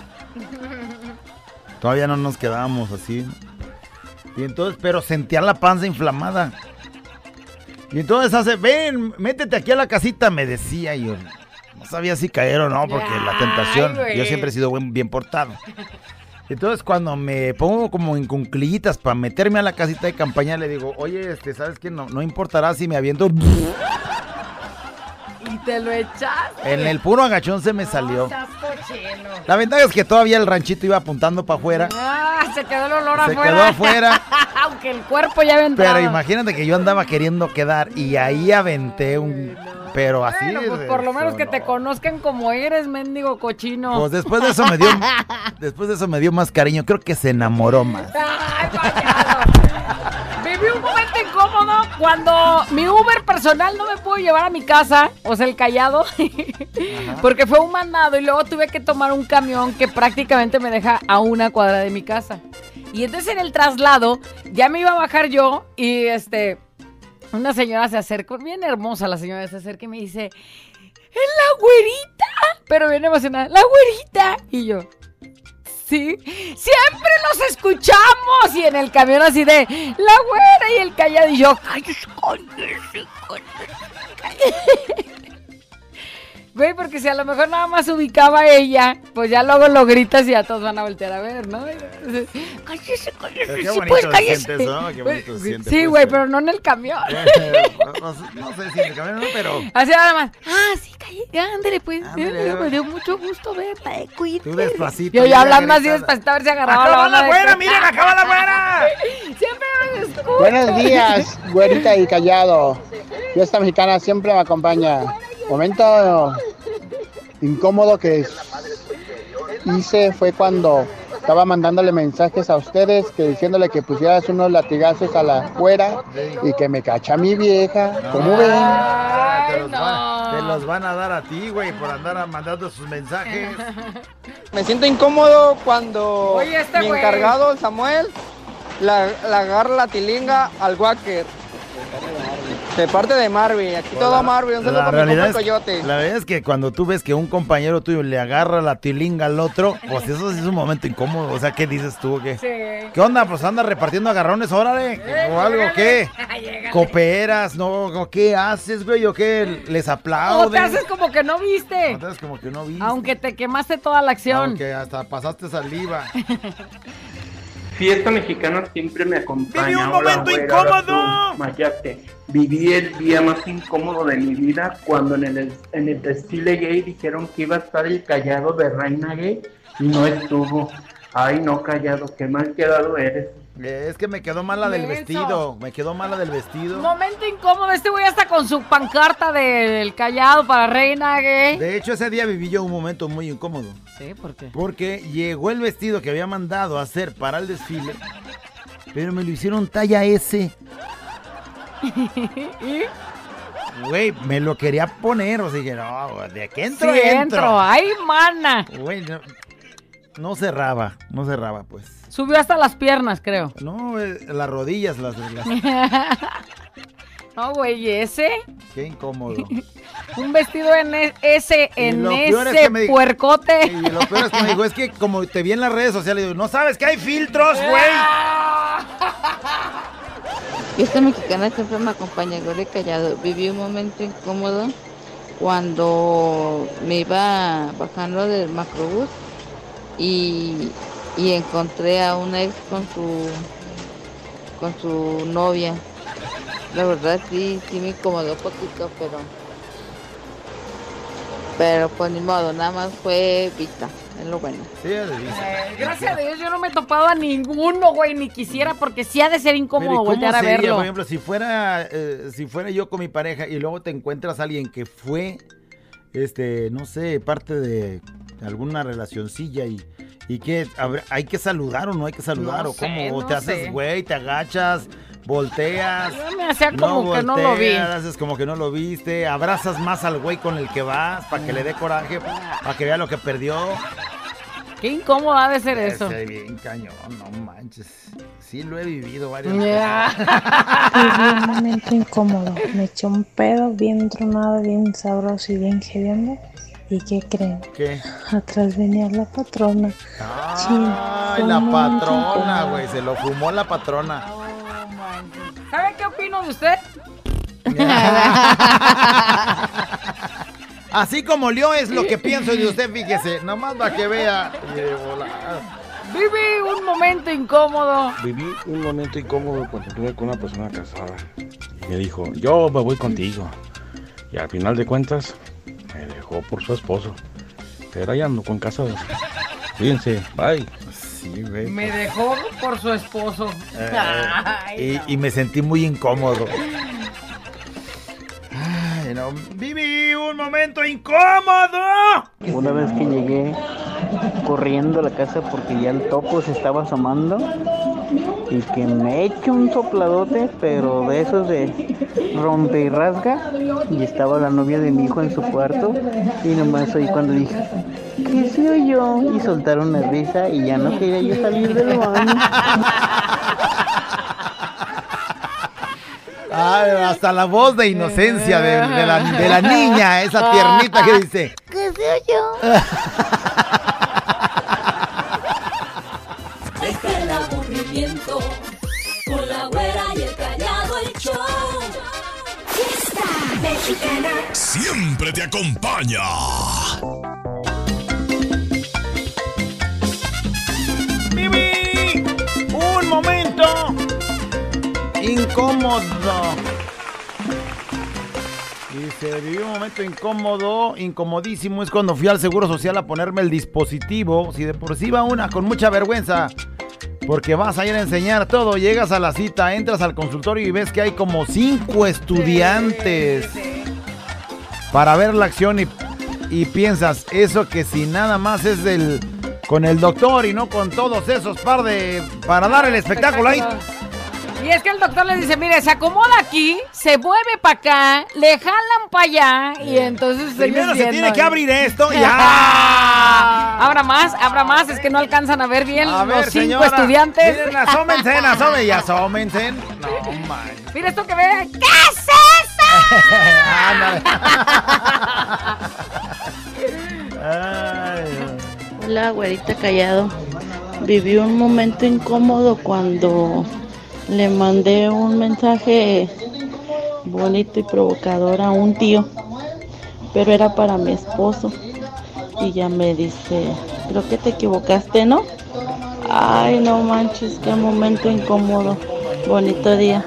Todavía no nos quedábamos así. Y entonces, pero sentía la panza inflamada. Y entonces hace, ven, métete aquí a la casita, me decía yo. No sabía si caer o no, porque la tentación. yo siempre he sido buen- bien portado. Entonces cuando me pongo como en cunclillitas para meterme a la casita de campaña, le digo, oye, este, ¿sabes qué? No, no importará si me aviento. Y te lo echaste. En el puro agachón se me salió. Estás. La ventaja es que todavía el ranchito iba apuntando para afuera. Ah, se quedó el olor Se afuera. quedó afuera. [laughs] Aunque el cuerpo ya entrado. Pero imagínate que yo andaba queriendo quedar y ahí aventé un... Pero así... Bueno, pues por lo menos que no. te conozcan como eres, mendigo cochino. Pues después de eso me dio... [laughs] Después de eso me dio más cariño. Creo que se enamoró más. Ay. Viví un momento incómodo cuando mi Uber personal no me pudo llevar a mi casa, o sea, el callado, [laughs] porque fue un mandado y luego tuve que tomar un camión que prácticamente me deja a una cuadra de mi casa. Y entonces en el traslado ya me iba a bajar yo y este, una señora se acercó, bien hermosa la señora se acerca y me dice, ¡es la güerita! Pero bien emocionada, ¡la güerita! Y yo, Sí, siempre los escuchamos. Y en el camión así de la güera y el callado. Y yo, cállese, cállese, cállese". Güey, porque si a lo mejor nada más ubicaba a ella, pues ya luego lo gritas y ya todos van a voltear a ver, ¿no? Entonces, cállese, cállese, qué sí, pues se cállese. siente eso, ¿no? Qué bonito se siente, Sí, pues, güey, eh. pero no en el camión. no, sé- no sé si en el camión no, pero... Así nada más. Ah, sí, cállate, ándale, pues. Ándale, Eh, me dio mucho gusto verla, eh, cuídate. Tú despacito. Yo ya hablando así despacito a ver si agarraba la ¡Acaba la de- güera! ¡Miren, acaba la güera! [laughs] Siempre me escucho. Buenos días, güerita y callado. Fiesta mexicana siempre me acompaña. Momento incómodo que hice fue cuando estaba mandándole mensajes a ustedes que diciéndole que pusieras unos latigazos a la fuera y que me cacha mi vieja. ¿Cómo ven? Te los, van, te los van a dar a ti, güey, por andar mandando sus mensajes. [laughs] Me siento incómodo cuando Oye, este mi encargado, Samuel, la, la agarra la tilinga al Wacker. De parte de Marvin, aquí todo Marvin, un saludo La para mi realidad, compa es, Coyote. la verdad es que cuando tú ves que un compañero tuyo le agarra la tilinga al otro, pues eso sí es un momento incómodo. O sea, ¿qué dices tú? o ¿Qué, Sí. ¿Qué onda? Pues anda repartiendo agarrones, órale. ¿O algo qué? [laughs] ¿Cooperas? ¿No? ¿O ¿Qué haces, güey? ¿O qué? ¿Les O te haces como que no viste. No te haces como que no viste. Aunque te quemaste toda la acción. Aunque hasta pasaste saliva. [laughs] Fiesta mexicana siempre me acompaña. Viví un momento incómodo. hola, tú, Mayate. Viví el día más incómodo de mi vida cuando en el, en el desfile gay dijeron que iba a estar el callado de Reina Gay y no estuvo. Ay, no, callado, qué mal quedado eres. Es que me quedó mala del vestido. Me quedó mala del vestido. Momento incómodo. Este güey hasta con su pancarta del callado para reina gay. De hecho, ese día viví yo un momento muy incómodo. Sí, ¿por qué? Porque llegó el vestido que había mandado a hacer para el desfile, pero me lo hicieron talla S. [laughs] ¿Y? Güey, me lo quería poner, o sea, dije, no, de aquí entro, Sí, entro. entro. ¡Ay, mana! Güey, no, no cerraba, no cerraba, pues. Subió hasta las piernas, creo. No, eh, las rodillas, las, las [laughs] no, güey, ¿y ese? qué incómodo. [laughs] Un vestido en e- ese, en es ese que me di- puercote. Y lo peor es que me dijo, es que como te vi en las redes sociales, digo, no sabes que hay filtros, [laughs] güey. Fiesta mexicana siempre me acompaña, Gore Callado. Viví un momento incómodo cuando me iba bajando del macrobús y, y encontré a una ex con su con su novia. La verdad sí, sí me incomodó un poquito, pero pero pues ni modo, nada más fue vista. es lo bueno. Sí, es. Eh, gracias a Dios yo no me he topado a ninguno, güey, ni quisiera, porque sí ha de ser Pero, ¿y incómodo cómo voltear a sería, verlo. Por ejemplo, si fuera, eh, si fuera yo con mi pareja y luego te encuentras a alguien que fue, este, no sé, parte de alguna relacioncilla y, y que hay que saludar o no hay que saludar No o cómo, no te haces güey, te agachas, volteas. Yo me hacía como que no lo vi. volteas, haces como que no lo viste, abrazas más al güey con el que vas para que le dé coraje, para que vea lo que perdió. Qué incómodo ha de ser eso. Ese bien cañón, no manches. Sí lo he vivido varias Ya. Viví un momento incómodo. Me eché un pedo bien tronado, bien sabroso y bien hediondo. ¿Y qué creen? ¿Qué? Atrás venía la patrona. Ay, la patrona, güey. Se lo fumó la patrona. ¿Sabe qué opino de usted? [laughs] Así como yo es lo que pienso de usted, fíjese. Nomás para que vea. Viví un momento incómodo. Viví un momento incómodo cuando estuve con una persona casada. Y me dijo, yo me voy contigo. Y al final de cuentas, me dejó por su esposo. Pero ahí ando con casados. Cuídense, bye. Sí, güey. Me dejó por su esposo. Eh, Ay, y, y me sentí muy incómodo. Ay, no. Viví un momento incómodo. Una vez que llegué corriendo a la casa porque ya el topo se estaba asomando y que me echo un sopladote, pero de esos de rompe y rasga, y estaba la novia de mi hijo en su cuarto y nomás oí cuando dije, ¿qué se oyó? Y soltaron una risa y ya no quería yo salir del baño. Ay, hasta la voz de inocencia de, de la, de la niña, esa tiernita que dice. [laughs] ¿Qué se oyó? [laughs] con la güera y el callado el show. Fiesta mexicana. Siempre te acompaña. Viví un momento incómodo. Dice, viví un momento incómodo, incomodísimo. Es cuando fui al Seguro Social a ponerme el dispositivo. Si de por sí va una con mucha vergüenza. Porque vas a ir a enseñar todo. Llegas a la cita, entras al consultorio y ves que hay como cinco estudiantes para ver la acción y, y piensas, eso que si nada más es del con el doctor y no con todos esos par de para dar el espectáculo ahí. Y es que el doctor le dice, mire, se acomoda aquí, se mueve para acá, le jalan para allá y entonces... Primero se tiene que abrir esto y [laughs] ya. Habrá más, habrá más, es que no alcanzan a ver bien A los ver, cinco señora, estudiantes. Miren, asómense, asómense y asómense. No, man. Mira esto que ve. ¿Qué es eso? [laughs] Ay, [laughs] Hola, güerita callado. Viví un momento incómodo cuando le mandé un mensaje bonito y provocador a un tío, pero era para mi esposo. Y ya me dice, creo que te equivocaste, ¿no? Ay, no manches, qué momento incómodo. Bonito día.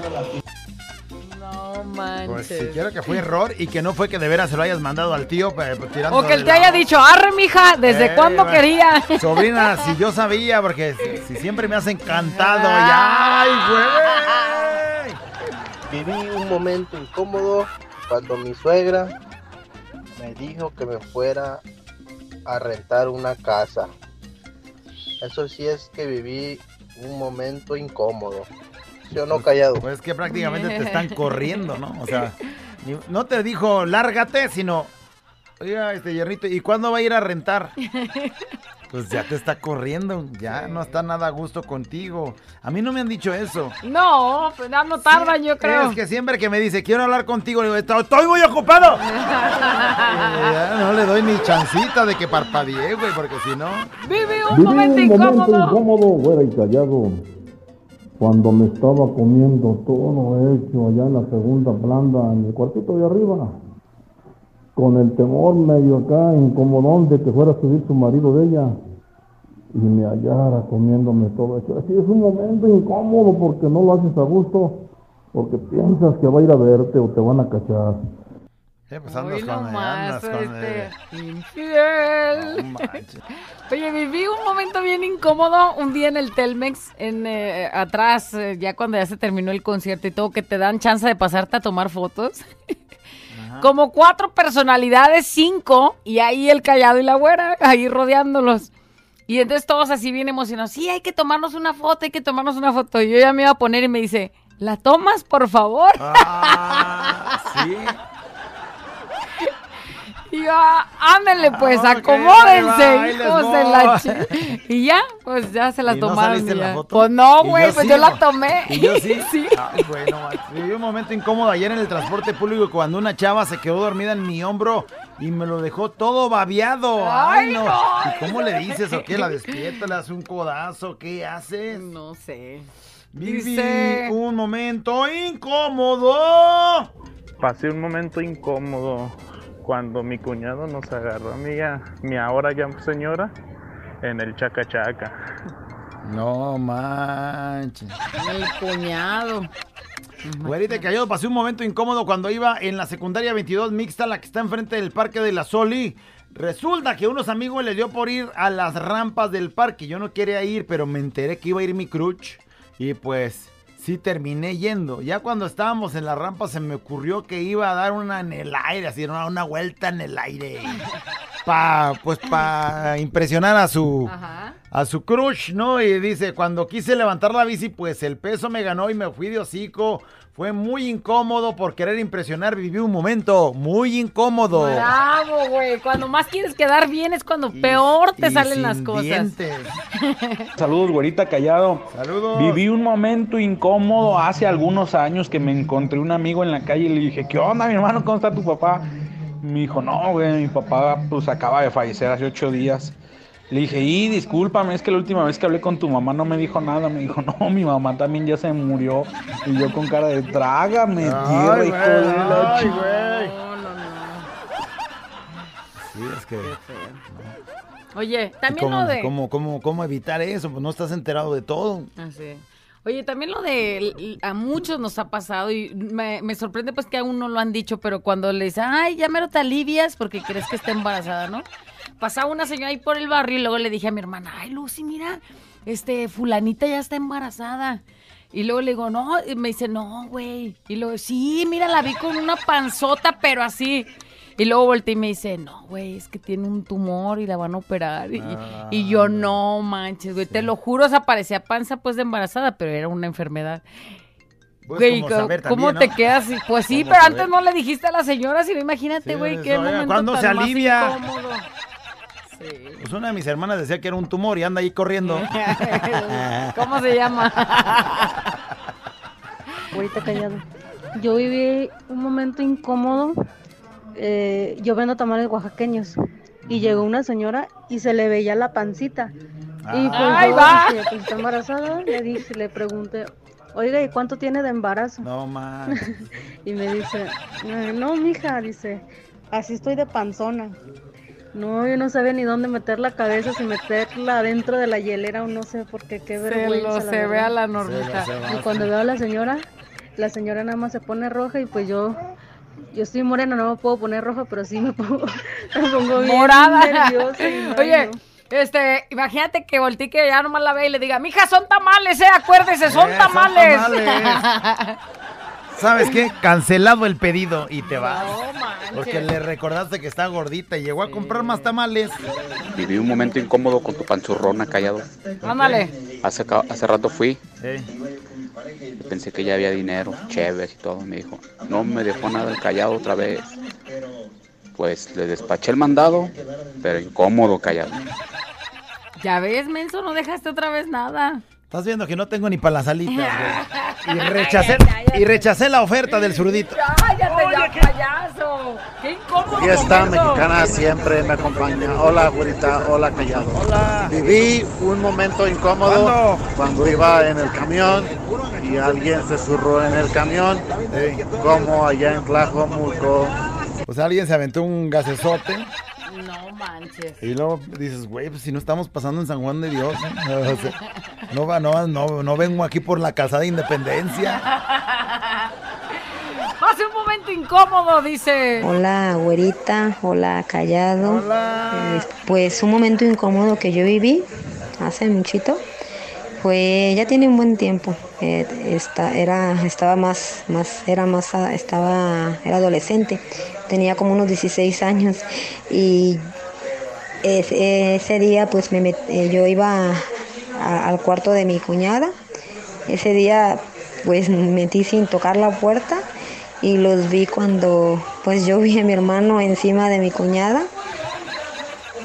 Manches. si quiero que fue error y que no fue que de veras se lo hayas mandado al tío pues, tirando O que él te haya dicho, arre, mija, ¿desde Eh, cuándo bueno. quería? [laughs] Sobrina, si yo sabía, porque si, si siempre me has encantado. ¡Ay, güey! Viví un momento incómodo cuando mi suegra me dijo que me fuera a rentar una casa. Eso sí es que viví un momento incómodo. ¿Sí o no, callado? Pues que prácticamente te están corriendo, ¿no? O sea, ni- no te dijo lárgate, sino, oiga, este yernito, ¿y cuándo va a ir a rentar? Pues ya te está corriendo, ya no está nada a gusto contigo. A mí no me han dicho eso. No, pues ya no tardan, yo creo. Es que siempre que me dice, quiero hablar contigo, le digo, "Estoy- muy ocupado. Y [laughs] ya no le doy ni chancita de que parpadee, güey, porque si no... Vive un momento un momento incómodo. incómodo, güera y callado, cuando me estaba comiendo todo hecho allá en la segunda planta, en el cuartito de arriba, con el temor medio acá, incomodón de que fuera a subir su marido de ella y me hallara comiéndome todo hecho. Así es un momento incómodo porque no lo haces a gusto, porque piensas que va a ir a verte o te van a cachar. Pues andas Hoy con, nomás, andas con, este, infiel. no. Oye, viví un momento bien incómodo un día en el Telmex, en eh, atrás, eh, ya cuando ya se terminó el concierto y todo, que te dan chance de pasarte a tomar fotos. Como cuatro personalidades, cinco, y ahí el callado y la güera, ahí rodeándolos. Y entonces todos así bien emocionados. Sí, hay que tomarnos una foto, hay que tomarnos una foto. Y yo ya me iba a poner y me dice, ¿la tomas, por favor? Ah, sí. Y yo, "Ah, ándale pues, Ah, acomódense, hijos de la chi-". Y ya, pues ya se la ¿Y no tomaron. la foto? Pues no, güey, pues sí, yo la ¿no? tomé. ¿Y yo sí? [laughs] sí. Ay, güey, no. Viví un momento incómodo ayer en el transporte público cuando una chava se quedó dormida en mi hombro y me lo dejó todo babeado. Ay, Ay, no. no. ¿Y cómo le dices o qué? ¿La despiertas? ¿Le das un codazo? ¿Qué haces? No sé. Viví Dice- un momento incómodo. Pasé un momento incómodo cuando mi cuñado nos agarró a y a mi ahora ya señora en el chaca chaca. No manches. El cuñado. Güerita callado, pasé un momento incómodo cuando iba en la secundaria 22 mixta, la que está enfrente del parque de la Soli. Resulta que unos amigos le dio por ir a las rampas del parque. Yo no quería ir, pero me enteré que iba a ir mi crush. Y pues sí terminé yendo. Ya cuando estábamos en la rampa se me ocurrió que iba a dar una en el aire, así una, una vuelta en el aire. [laughs] Pa, pues para impresionar a su a su crush, ¿no? Y dice, cuando quise levantar la bici, pues el peso me ganó y me fui de hocico. Fue muy incómodo por querer impresionar. Viví un momento muy incómodo. Bravo, güey. Cuando más quieres quedar bien es cuando peor te y salen sin las cosas. dientes. [laughs] Saludos, güerita callado. Saludos. Viví un momento incómodo hace algunos años que me encontré un amigo en la calle y le dije, ¿qué onda, mi hermano? ¿Cómo está tu papá? Me dijo, no, güey, mi papá pues acaba de fallecer hace ocho días. Le dije, y discúlpame, es que la última vez que hablé con tu mamá no me dijo nada. Me dijo, no, mi mamá también ya se murió. Y yo con cara de, trágame, tierra, Ay, hijo de la ay, chi-". güey. Sí, es que... Oye, también ¿Cómo, lo de... cómo, cómo, cómo evitar eso? Pues no estás enterado de todo. Así. Oye, también lo de a muchos nos ha pasado y me, me sorprende pues que aún no lo han dicho, pero cuando le dicen, ay, ya mero te alivias porque crees que está embarazada, ¿no? Pasaba una señora ahí por el barrio y luego le dije a mi hermana, ay, Lucy, mira, este, fulanita ya está embarazada. Y luego le digo, no, y me dice, no, güey. Y luego, sí, mira, la vi con una panzota, pero así. Y luego volteé y me dice, no, güey, es que tiene un tumor y la van a operar. Y, y yo, no manches, güey, te lo juro, o sea, parecía panza pues de embarazada, pero era una enfermedad. Pues, Güey, ¿cómo te quedas? Pues sí, ¿Cómo pero saber? antes no le dijiste a la señora, si no, imagínate, Sí, güey, qué oiga, momento ¿cuándo tan se más alivia? incómodo. Pues una de mis hermanas decía que era un tumor y anda ahí corriendo. [laughs] ¿Cómo se llama? [laughs] Ahorita callado. Yo viví un momento incómodo. eh, yo vendo tamales oaxaqueños. Y llegó una señora y se le veía la pancita. Y pues ¡Ay, yo va! dije, pues está embarazada. Le dije, le pregunté, oiga, ¿y cuánto tiene de embarazo? No más. [laughs] y me dice, "Eh, no, mija, dice, así estoy de panzona. No, yo no sabía ni dónde meter la cabeza, si meterla dentro de la hielera o no sé, porque qué Se vergüenza. lo la se ve a la normita. Y cuando veo a la señora, la señora nada más se pone roja y pues yo, yo estoy morena, no me puedo poner roja, pero sí me [laughs] pongo, me pongo bien Morada. nerviosa. y, [laughs] ay, Oye, no. este, imagínate que voltee que ya nomás la ve y le diga, mija, son tamales, eh, acuérdese, son Eh, son tamales. [laughs] ¿Sabes qué? Cancelado el pedido y te vas. Porque le recordaste que está gordita y llegó a comprar más tamales. Viví un momento incómodo con tu panzurrona callado. Ándale. Hace, rato fui. Sí. y Pensé que ya había dinero, chévere y todo. Me dijo, no me dejó nada el callado otra vez. Pues le despaché el mandado, pero incómodo callado. Ya ves, menso, no dejaste otra vez nada. Estás viendo que no tengo ni para las alitas, güey. [laughs] Y rechacé, y rechacé la oferta del zurdito. Cállate ya, payaso. Qué incómodo. Fiesta momento. mexicana siempre me acompaña. Hola, güerita. Hola, callado. Hola. Viví un momento incómodo ¿Cuándo? cuando iba en el camión y alguien se zurró en el camión, como allá en Tlajomulco. O sea, alguien se aventó un gasesote No manches. y luego dices, güey, pues si no estamos pasando en San Juan de Dios. sea, no, va, no, no, no vengo aquí por la calzada de Independencia. Hace un momento incómodo, dice. Hola, güerita. Hola, callado. Eh, pues un momento incómodo que yo viví hace muchito fue ya tiene un buen tiempo. Eh, esta- era estaba más más era más estaba era adolescente. Tenía como unos 16 años y ese, día pues me eh, yo iba al cuarto de mi cuñada. Ese día pues me metí sin tocar la puerta y los vi cuando pues yo vi a mi hermano encima de mi cuñada.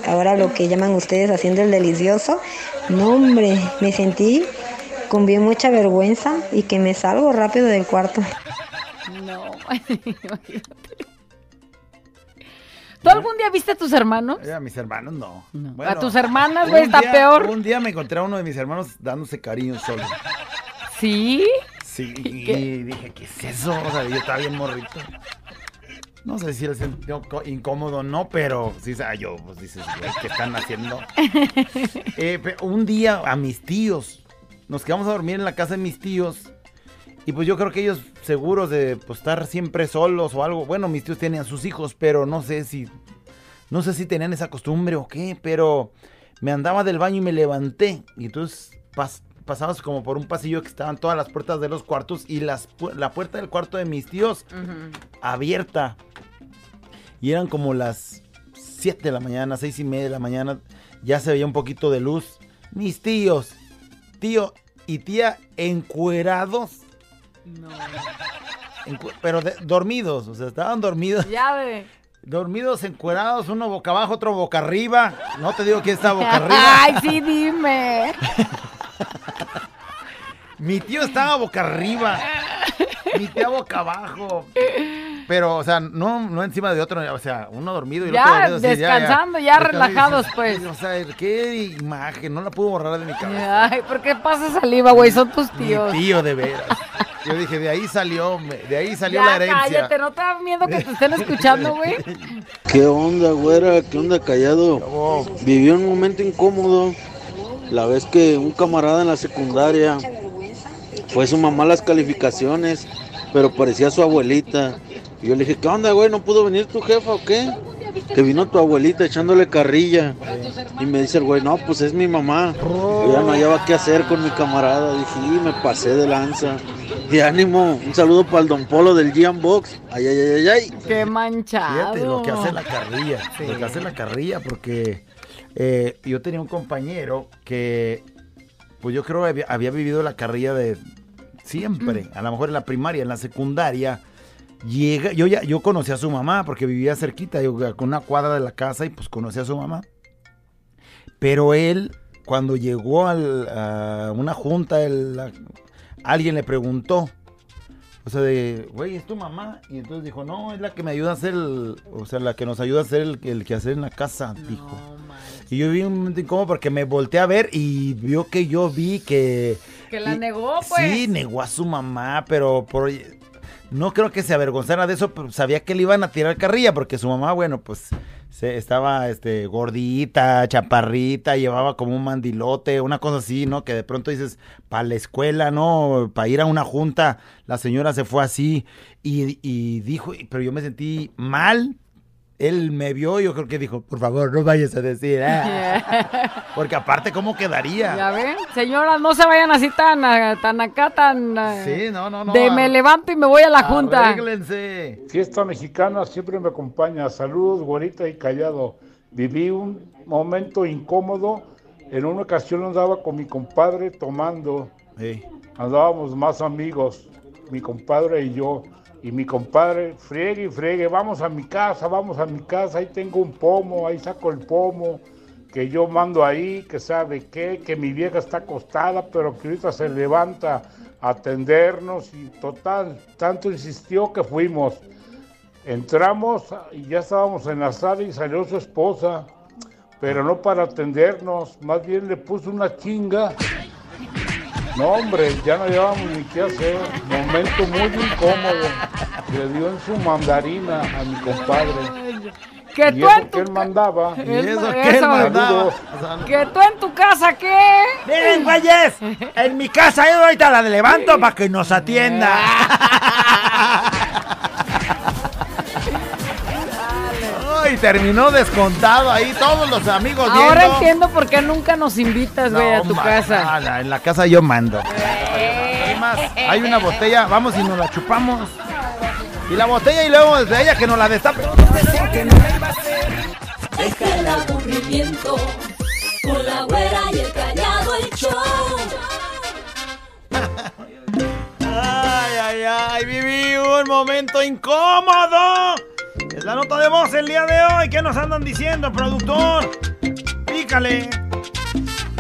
Ahora lo que llaman ustedes haciendo el delicioso. No hombre, me sentí con bien mucha vergüenza y que me salgo rápido del cuarto. No, [laughs] imagínate. ¿Tú algún día viste a tus hermanos? Eh, A mis hermanos no. A tus hermanas, güey, está día- peor. Un día me encontré a uno de mis hermanos dándose cariño solo. ¿Sí? Sí, y dije, ¿qué es eso? O sea, yo estaba bien morrito. No sé si el sentido incómodo o no, pero sí, sea, yo, pues dices, ¿qué están haciendo? [laughs] Eh, un día a mis tíos, nos quedamos a dormir en la casa de mis tíos. Y pues yo creo que ellos seguros de pues, estar siempre solos o algo. Bueno, mis tíos tenían sus hijos, pero no sé si. No sé si tenían esa costumbre o qué, pero me andaba del baño y me levanté. Y entonces pas- pasabas como por un pasillo que estaban todas las puertas de los cuartos y las, la puerta del cuarto de mis tíos abierta. Y eran como las 7 de la mañana, 6 y media de la mañana. Ya se veía un poquito de luz. Mis tíos, tío y tía encuerados. Encu- pero de- dormidos, o sea, estaban dormidos. Ya ve. Dormidos, encuerados, uno boca abajo, otro boca arriba. No te digo quién está boca [laughs] arriba. Ay, sí, dime. Mi tío estaba boca arriba. Mi tía boca abajo. Pero, o sea, no, no encima de otro, o sea, uno dormido y el Ya, otro dormido. así, descansando, ya Descansando y relajados, dices, pues. O sea, qué imagen, no la puedo borrar de mi cabeza. Ay, ¿por qué pasa saliva, güey? Son tus tíos. Mi tío, de veras. Yo dije, de ahí salió, de ahí salió ya, la herencia. cállate, ¿no te da miedo que te estén escuchando, güey? ¿Qué onda, güera? ¿Qué onda, callado? Viví un momento incómodo. La vez que un camarada en la secundaria fue su mamá a las calificaciones, pero parecía su abuelita. Y yo le dije, ¿qué onda, güey? ¿No pudo venir tu jefa o qué? Que vino tu abuelita echándole carrilla. Y me dice el güey, no, pues es mi mamá. Yo ya no hallaba qué hacer con mi camarada. Dije, y me pasé de lanza. De ánimo, un saludo para el Don Polo del Gian Box. Ay, ay, ay, ay, ay. Qué manchado. Fíjate lo que hace la carrilla. Lo que hace la carrilla, porque eh, yo tenía un compañero que, pues yo creo que había, había vivido la carrilla de siempre. A lo mejor en la primaria, en la secundaria. Llega, yo ya, yo conocí a su mamá porque vivía cerquita, yo, con una cuadra de la casa y pues conocí a su mamá. Pero él, cuando llegó al- a una junta, la- alguien le preguntó, o sea, de, güey, ¿es tu mamá? Y entonces dijo, no, es la que me ayuda a hacer, el, o sea, la que nos ayuda a hacer el, el quehacer en la casa, dijo. Y yo vi un momento incómodo porque me volteé a ver y vio que yo vi que... Que la negó, pues. Sí, negó a su mamá, pero por... No creo que se avergonzara de eso, pero sabía que le iban a tirar carrilla porque su mamá, bueno, pues se, estaba este, gordita, chaparrita, llevaba como un mandilote, una cosa así, ¿no? Que de pronto dices, para la escuela, ¿no? Para ir a una junta, la señora se fue así y, y dijo, pero yo me sentí mal. Él me vio y yo creo que dijo, por favor, no vayas a decir, ah". [laughs] porque aparte, ¿cómo quedaría? Ya ven, señoras, no se vayan así tan, ah, tan acá, tan... ah, Sí, no, no, no. De me levanto y me voy a la junta. Arréglense. Fiesta mexicana siempre me acompaña. Saludos, güerita y callado. Viví un momento incómodo. En una ocasión andaba con mi compadre tomando. Andábamos más amigos, mi compadre y yo. Y mi compadre, friegue y friegue, vamos a mi casa, vamos a mi casa, ahí tengo un pomo, ahí saco el pomo, que yo mando ahí, que sabe qué, que mi vieja está acostada, pero que ahorita se levanta a atendernos y total, tanto insistió que fuimos. Entramos y ya estábamos en la sala y salió su esposa, pero no para atendernos, más bien le puso una chinga. No, hombre, ya no llevábamos ni qué hacer. Momento muy incómodo. Le dio en su mandarina a mi compadre. Que y tú eso en que tu él mandaba. ¿Y eso que él mandaba? Saludos. Que tú en tu casa, ¿qué? Miren, güeyes, en mi casa yo ahorita la levanto para que nos atienda. [laughs] y terminó descontado ahí todos los amigos Ahora viendo. entiendo por qué nunca nos invitas, güey, a tu casa. nada, en la casa yo mando. Además, hay una botella, vamos y nos la chupamos. Y la botella y luego desde ella que nos la destape. Deja el aburrimiento con la güera y el callado el show. [laughs] Ay, ay, ay, viví un momento incómodo. Es la nota de voz el día de hoy. ¿Qué nos andan diciendo, productor? Pícale.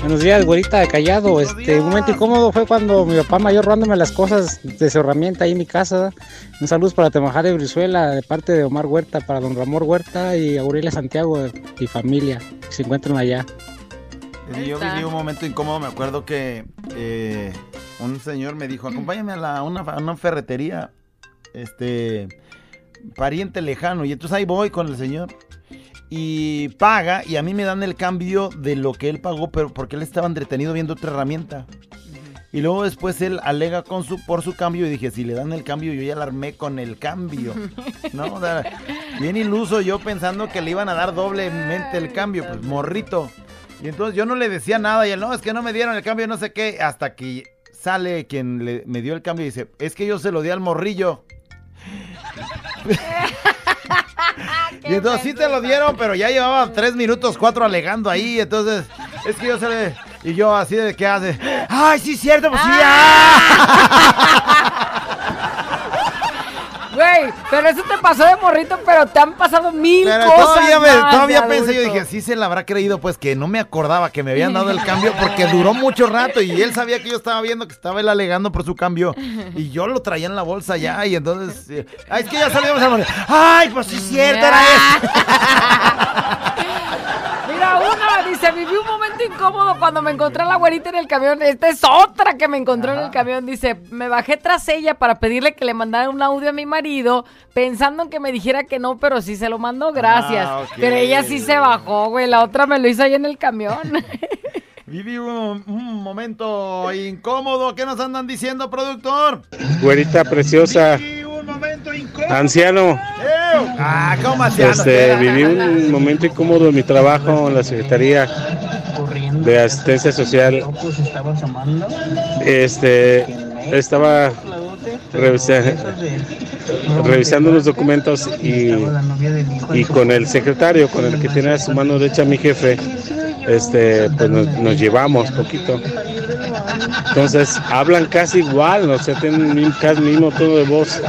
Buenos días, güerita de callado. Este, un momento incómodo fue cuando mi papá mayor robándome las cosas de su herramienta ahí en mi casa. Un saludo para Temajá de Brizuela, de parte de Omar Huerta, para don Ramón Huerta y Aurelia Santiago y familia, que se encuentran allá. Sí, Yo viví un momento incómodo, me acuerdo que eh, un señor me dijo, acompáñame a, la- una, a una ferretería, este, pariente lejano, y entonces ahí voy con el señor, y paga, y a mí me dan el cambio de lo que él pagó, pero porque él estaba entretenido viendo otra herramienta. Y luego después él alega con su, por su cambio y dije, si le dan el cambio, yo ya la armé con el cambio. [laughs] ¿No? O sea, bien iluso yo pensando que le iban a dar doblemente el cambio, pues morrito. Y entonces yo no le decía nada y él, no, es que no me dieron el cambio, no sé qué, hasta que sale quien le, me dio el cambio y dice, es que yo se lo di al morrillo. [laughs] y entonces sí te lo dieron, pero ya llevaba tres minutos, cuatro alegando ahí, entonces es que yo se le... Y yo así de que hace, ay, sí, cierto, pues sí, [laughs] Güey, pero eso te pasó de morrito, pero te han pasado mil Pero cosas. todavía, me- más todavía de pensé, yo dije, sí se le habrá creído, pues que no me acordaba que me habían dado el cambio porque duró mucho rato y él sabía que yo estaba viendo que estaba él alegando por su cambio y yo lo traía en la bolsa ya y entonces, eh, ay, es que ya salíamos a morir. Ay, pues sí cierto, era [laughs] eso. Mira, una dice, viví un momento incómodo cuando me encontré a la güerita en el camión. Esta es otra que me encontró en el camión. Dice, me bajé tras ella para pedirle que le mandara un audio a mi marido, pensando en que me dijera que no, pero sí se lo mandó, gracias. Ah. Pero ella sí se bajó, güey. La otra me lo hizo ahí en el camión. [laughs] Viví un, un momento incómodo. ¿Qué nos andan diciendo, productor? Güerita preciosa. Anciano. Ah. Este, viví un momento incómodo en mi trabajo en la Secretaría de Asistencia Social. Este, estaba revisa- revisando los documentos y, y con el secretario, con el que tiene a su mano derecha mi jefe, este, pues nos, nos llevamos poquito. Entonces hablan casi igual, o sea, tienen casi el mismo tono de voz.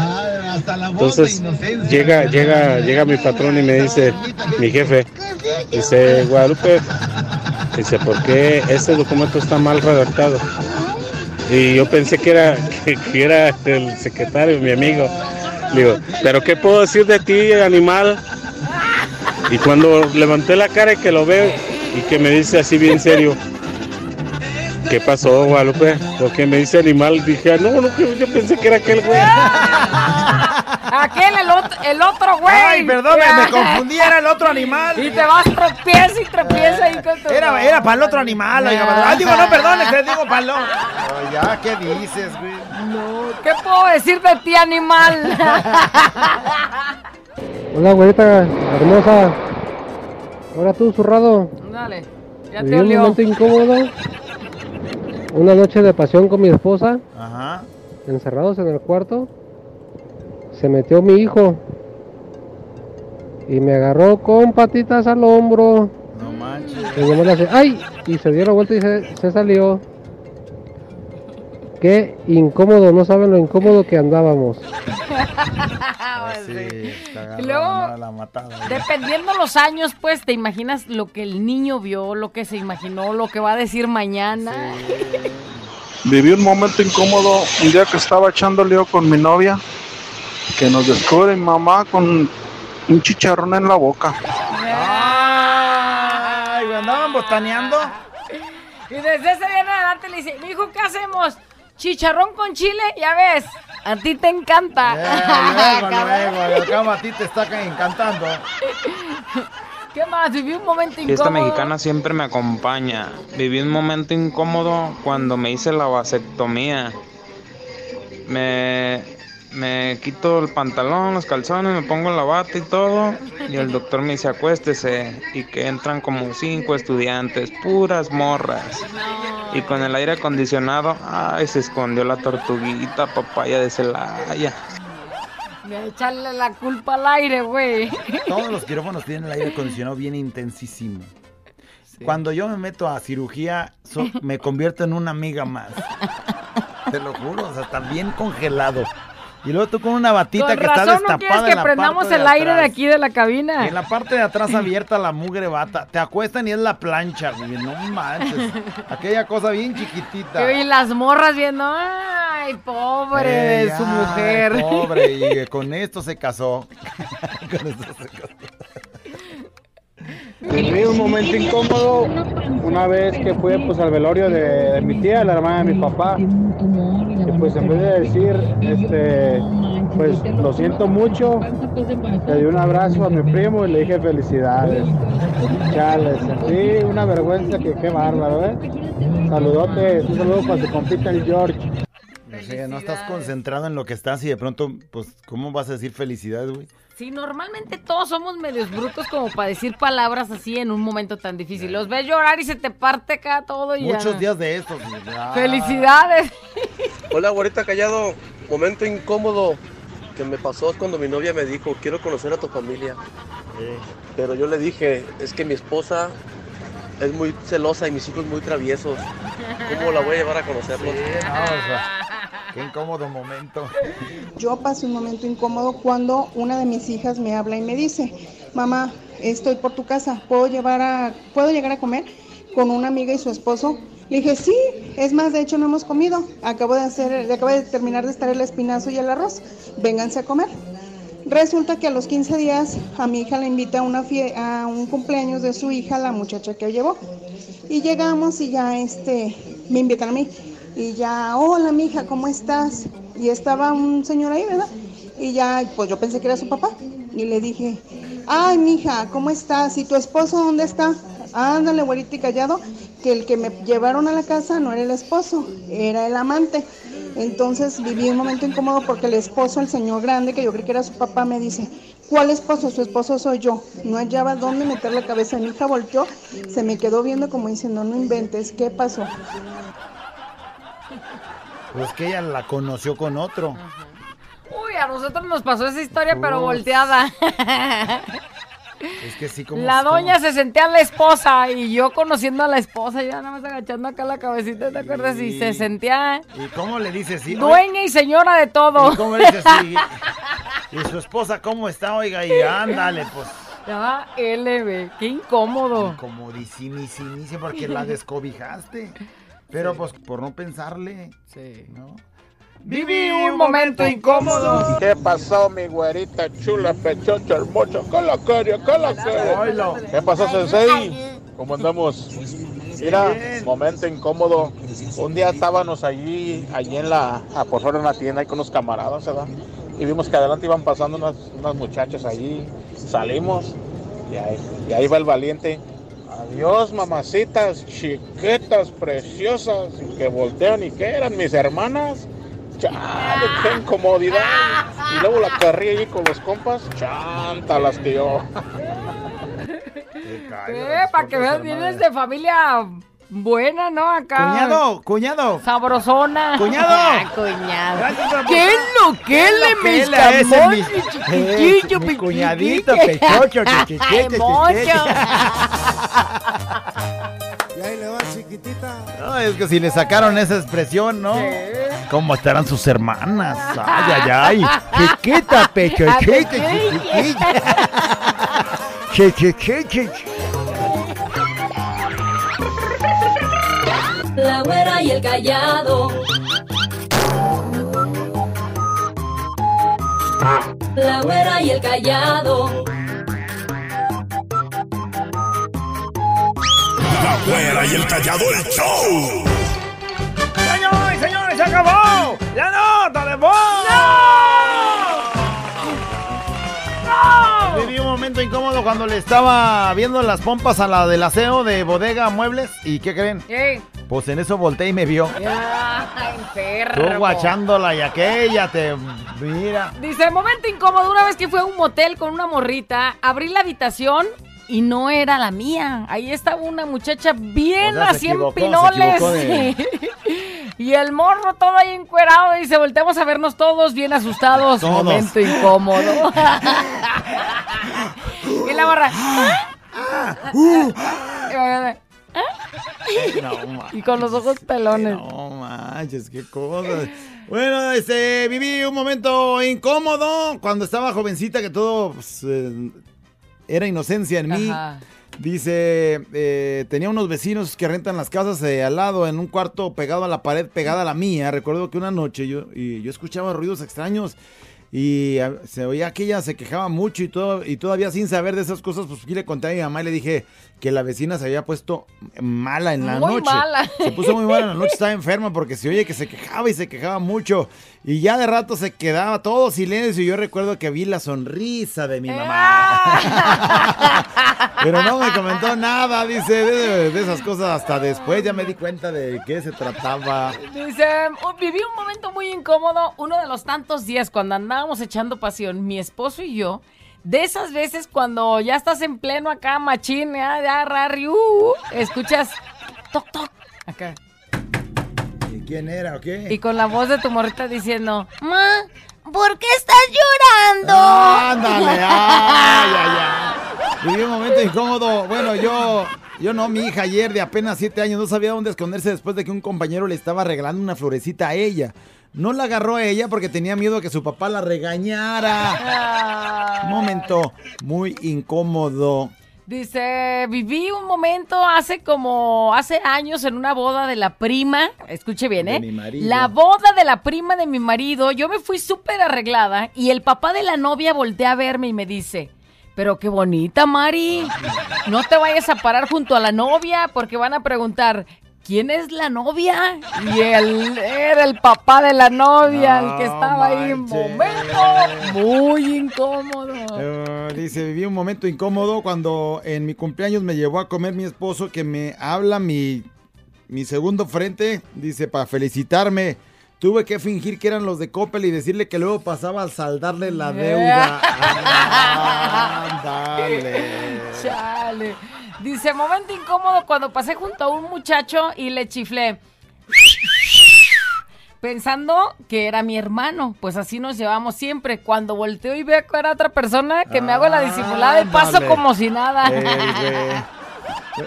Entonces llega, llega, llega mi patrón y me dice, mi jefe, dice Guadalupe, dice, ¿por qué este documento está mal redactado? Y yo pensé que era, que, que era el secretario, mi amigo. Le digo, ¿pero qué puedo decir de ti, animal? Y cuando levanté la cara y que lo veo y que me dice así bien serio, ¿qué pasó, Guadalupe? Porque me dice animal, dije, "Ah, no, no, yo yo pensé que era aquel güey. Aquel, el otro, el otro güey. Ay, perdón, me, me confundí, era el otro animal. Y te vas tropieza y tropieza ahí con tu... Era, era para el otro animal, oiga. Ah, digo, no, perdón, les digo para el otro. Ay, ya, ¿qué dices, güey? No, ¿qué puedo decir de ti, animal? [laughs] Hola, güerita hermosa. Ahora tú, zurrado. Dale, ya te Viví un olió. momento incómodo. Una noche de pasión con mi esposa. Ajá. Encerrados en el cuarto. Se metió mi hijo. Y me agarró con patitas al hombro. No manches. Y le hace, ¡ay! Y se dio la vuelta y se, se salió. Qué incómodo, no saben lo incómodo que andábamos. [laughs] Sí, agarró Y luego- a la matada. Dependiendo los años, pues te imaginas lo que el niño vio, lo que se imaginó, lo que va a decir mañana. [laughs] Viví un momento incómodo un día que estaba echando lío con mi novia, que nos descubre mi mamá con un chicharrón en la boca. Ay, güey, andaban botaneando. Y desde ese día en adelante le dice, mi hijo, ¿qué hacemos? Chicharrón con chile, ya ves, a ti te encanta. Eh, luego, luego, cabo a ti te está encantando. ¿Qué más? Viví un momento incómodo. mexicana siempre me acompaña. Viví un momento incómodo cuando me hice la vasectomía. Me, Me quito el pantalón, los calzones, me pongo la bata y todo. Y el doctor me dice, acuéstese. Y que entran como cinco estudiantes, puras morras. Y con el aire acondicionado, ay, se escondió la tortuguita papaya de Celaya. De echarle la culpa al aire, güey. Todos los quirófanos tienen el aire acondicionado bien intensísimo. Cuando yo me meto a cirugía, so- me convierto en una amiga más. Te lo juro, o sea, está bien congelado. Y luego tú con una batita Con que está razón no destapada en que la prendamos parte el aire de atrás. aquí de la cabina. Y en la parte de atrás abierta la mugre bata. Te acuestan y es la plancha, güey. No manches. Aquella cosa bien chiquitita. Y las morras viendo, ay, pobre de su ay, mujer. Pobre, y [laughs] con esto se casó. [laughs] Con esto se casó. Viví un momento incómodo una vez que fui pues, al velorio de, mi tía, la hermana de mi papá. Y pues en vez de decir, este, pues lo siento mucho, le di un abrazo a mi primo y le dije felicidades. Chale, sentí una vergüenza que qué bárbaro, ¿eh? Saludote, un saludo para tu compita el George. O sea, no estás concentrado en lo que estás y de pronto, pues, ¿cómo vas a decir felicidades, güey? Sí, normalmente todos somos medios brutos como para decir palabras así en un momento tan difícil. Los ves llorar y se te parte acá todo y ya. Muchos días de estos. güey. Ah. Felicidades. Hola, güerita callado. Momento incómodo que me pasó cuando mi novia me dijo, quiero conocer a tu familia. Pero yo le dije, es que mi esposa es muy celosa y mis hijos muy traviesos. ¿Cómo la voy a llevar a conocerlos? No, o sea, [laughs] qué incómodo momento. Yo pasé un momento incómodo cuando una de mis hijas me habla y me dice, mamá, estoy por tu casa, ¿puedo, llevar a, ¿puedo llegar a comer con una amiga y su esposo? Le dije, sí, es más, de hecho no hemos comido, acabo de hacer, acabo de terminar de estar el espinazo y el arroz, vénganse a comer. Resulta que a los 15 días a mi hija le invita a, una a un cumpleaños de su hija, la muchacha que llevó. Y llegamos y ya este, me invitan a mí. Y ya, hola mija, ¿cómo estás? Y estaba un señor ahí, ¿verdad? Y ya, pues yo pensé que era su papá. Y le dije, ay mija, ¿cómo estás? ¿Y tu esposo dónde está? Ándale, güerito y callado, que el que me llevaron a la casa no era el esposo, era el amante. Entonces viví un momento incómodo porque el esposo, el señor grande, que yo creí que era su papá, me dice, ¿cuál esposo? Su esposo soy yo. No hallaba dónde meter la cabeza. Mi hija volteó, se me quedó viendo como diciendo, no inventes, ¿qué pasó? Pues que ella la conoció con otro. Uy, a nosotros nos pasó esa historia, pero volteada. [laughs] Es que sí, como. La doña se sentía la esposa y yo conociendo a la esposa, ya nada más agachando acá la cabecita, ¿te acuerdas? Y se sentía ¿Y cómo le dices? Sí, dueña y señora de todo. ¿Y cómo le dices? Sí. [laughs] ¿Y su esposa cómo está? Oiga, y ándale, pues. Ya, LB, qué incómodo. Incomodísimísimo porque la descobijaste. Pero pues por no pensarle. Sí. ¿No? Viví un momento incómodo. ¿Qué pasó, mi güerita chula, pechocha, hermosa? Con la. ¿Qué pasó, Sensei? ¿Cómo andamos? Mira, momento incómodo. Un día estábamos allí, allí en la, a por fuera en la tienda, ahí con unos camaradas, ¿verdad? Y vimos que adelante iban pasando unas, unas muchachas allí. Salimos y ahí, y ahí va el valiente. Adiós, mamacitas, chiquitas, preciosas, que voltean y que eran mis hermanas. Chale, qué incomodidad. Y luego la carrilla allí con los compas. Chanta, las tío. Eh, para que veas, vienes de familia buena, ¿no? Acá. Cuñado, cuñado. Sabrosona. Cuñado. Ah, cuñado. Gracias ¿Qué es lo que ¿Qué le, que mis camones, chiquitillo, mi cuñadito, pechocho, chiquitillo. Y ahí le va chiquitita. No, es que si le sacaron esa expresión, ¿no? ¿Cómo estarán sus hermanas? [laughs] Ay, ay, ay. Chiquita, pechochita, chiquitita. Chichichichi. La güera y el callado. La güera y el callado. La güera y el callado el show. Acabó. La nota de voz. Viví un momento incómodo cuando le estaba viendo las pompas a la del aseo de bodega muebles. ¿Y qué creen? ¿Qué? Pues en eso volteé y me vio. Ay, Tú guachándola y aquella te mira. Dice, momento incómodo, una vez que fue a un motel con una morrita, abrí la habitación y no era la mía. Ahí estaba una muchacha bien O sea, equivocó, de- [laughs] Y el morro todo ahí encuerado. Dice, volteamos a vernos todos bien asustados. Todos. Momento incómodo. [laughs] y la morra. No, ma- y con los ojos pelones. No manches, qué cosas. Bueno, este, viví un momento incómodo cuando estaba jovencita que todo pues, eh, era inocencia en mí. Ajá. Dice, eh, tenía unos vecinos que rentan las casas de al lado en un cuarto pegado a la pared, pegada a la mía. Recuerdo que una noche yo, y yo escuchaba ruidos extraños y se oía que ella se quejaba mucho y, todo, y todavía sin saber de esas cosas, pues aquí le conté a mi mamá y le dije que la vecina se había puesto mala en la Muy noche. mala. Se puso muy mala en la noche, [laughs] estaba enferma porque se oye que se quejaba y se quejaba mucho. Y ya de rato se quedaba todo silencio y yo recuerdo que vi la sonrisa de mi mamá. [laughs] Pero no me comentó nada, dice, de, de esas cosas hasta después ya me di cuenta de qué se trataba. Dice, "Oh, viví un momento muy incómodo, uno de los tantos días cuando andábamos echando pasión, mi esposo y yo, de esas veces cuando ya estás en pleno acá, machín, ya, ya, rari, uh, uh, escuchas toc, toc, acá. ¿Y quién era o qué? Y con la voz de tu morrita diciendo, Ma, ¿por qué estás llorando? Ándale, ay, ay, ay. Viví un momento incómodo. Bueno, yo, yo no, mi hija ayer de apenas siete años no sabía dónde esconderse después de que un compañero le estaba regalando una florecita a ella. No la agarró a ella porque tenía miedo que su papá la regañara. Un momento muy incómodo. Dice, viví un momento hace como, hace años en una boda de la prima, escuche bien, De ¿eh? mi marido. La boda de la prima de mi marido, yo me fui súper arreglada y el papá de la novia voltea a verme y me dice, pero qué bonita, Mari, no te vayas a parar junto a la novia porque van a preguntar, ¿quién es la novia? Y él era el papá de la novia, el que estaba ahí en momento muy incómodo. Eh, dice, viví un momento incómodo cuando en mi cumpleaños me llevó a comer mi esposo que me habla mi, mi segundo frente, dice, para felicitarme. Tuve que fingir que eran los de Coppel y decirle que luego pasaba a saldarle la [laughs] deuda. Ándale. Chale. Dice, momento incómodo cuando pasé junto a un muchacho y le chiflé. Pensando que era mi hermano, pues así nos llevamos siempre. Cuando volteo y veo que era otra persona, que me hago la disimulada y paso como si nada. El, güey.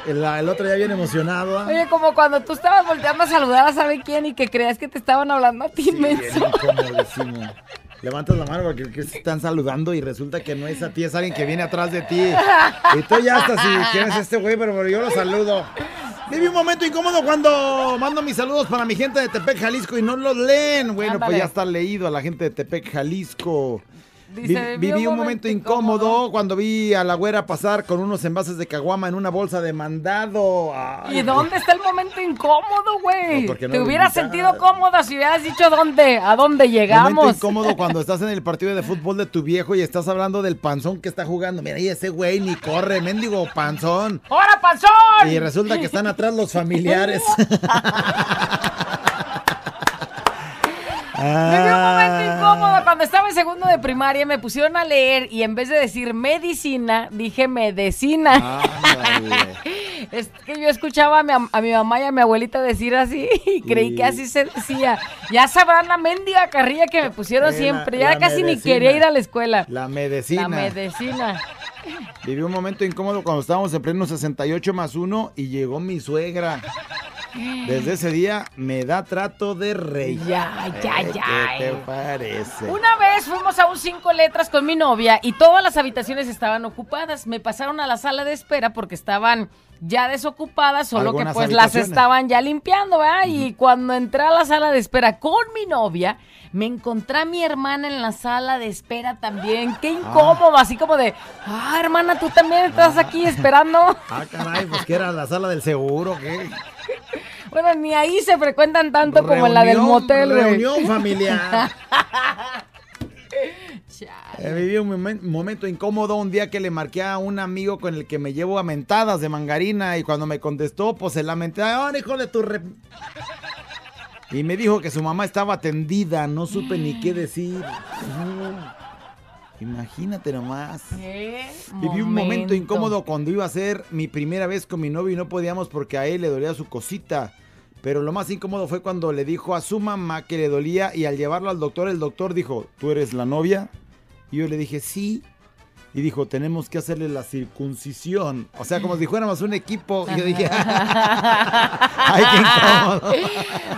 El- el otro ya viene emocionado. ¿ah? Oye, como cuando tú estabas volteando a saludar a saber quién y que creas que te estaban hablando a ti, menso. Bien incomodísimo. Levantas la mano porque que están saludando y resulta que no es a ti, es alguien que viene atrás de ti. Y tú ya estás y quién es este güey, pero, pero yo lo saludo. Viví un momento incómodo cuando mando mis saludos para mi gente de Tepec, Jalisco y no los leen. Bueno, Ándale. pues ya está leído a la gente de Tepec, Jalisco. Dice, Vi- viví un momento incómodo cuando vi a la güera pasar con unos envases de caguama en una bolsa de mandado. Ay, ¿Y dónde está el momento incómodo, güey? No, porque no Te hubieras sentido cómoda si hubieras dicho dónde, a dónde Momento llegamos. incómodo cuando estás en el partido de fútbol de tu viejo y estás hablando del panzón que está jugando. Mira, y ese güey ni corre, mendigo panzón. ¡Hora, panzón! Y resulta que están atrás los familiares. [laughs] [laughs] Me dio un momento Ah. incómodo cuando estaba en segundo de primaria, me pusieron a leer y en vez de decir medicina, dije medicina. es que yo escuchaba a mi, am- a mi mamá y a mi abuelita decir así y creí que así se decía. Ya sabrán la mendiga carrilla que me pusieron Eh, la- siempre. Ya la casi ni quería ir a la escuela. La medicina. La medicina. Viví un momento incómodo cuando estábamos en pleno 68 más 1 y llegó mi suegra. Desde ese día me da trato de rey. Ya, ya, Eh, ya. ¿Qué te parece? Una vez fuimos a un cinco letras con mi novia y todas las habitaciones estaban ocupadas. Me pasaron a la sala de espera porque estaban ya desocupadas, solo que pues las estaban ya limpiando, ¿verdad? Y cuando entré a la sala de espera con mi novia, me encontré a mi hermana en la sala de espera también. Qué incómodo, así como de, ah, hermana, tú también estás aquí esperando. Ah, caray, pues que era la sala del seguro, ¿qué? Bueno, ni ahí se frecuentan tanto como en la del motel, reunión familiar. [laughs] Eh, viví un momen- momento incómodo un día que le marqué a un amigo con el que me llevo a mentadas de mangarina y cuando me contestó, pues se lamenté, ¡ah, hijo de tu re-". Y me dijo que su mamá estaba atendida, no supe ni qué decir. No. Imagínate nomás. Viví un momento incómodo cuando iba a ser mi primera vez con mi novio y no podíamos porque a él le dolía su cosita. Pero lo más incómodo fue cuando le dijo a su mamá que le dolía y al llevarlo al doctor, el doctor dijo, ¿tú eres la novia? Yo le dije, sí. Y dijo, tenemos que hacerle la circuncisión. O sea, como si fuéramos un equipo. Y yo dije, [laughs] ay, qué incómodo.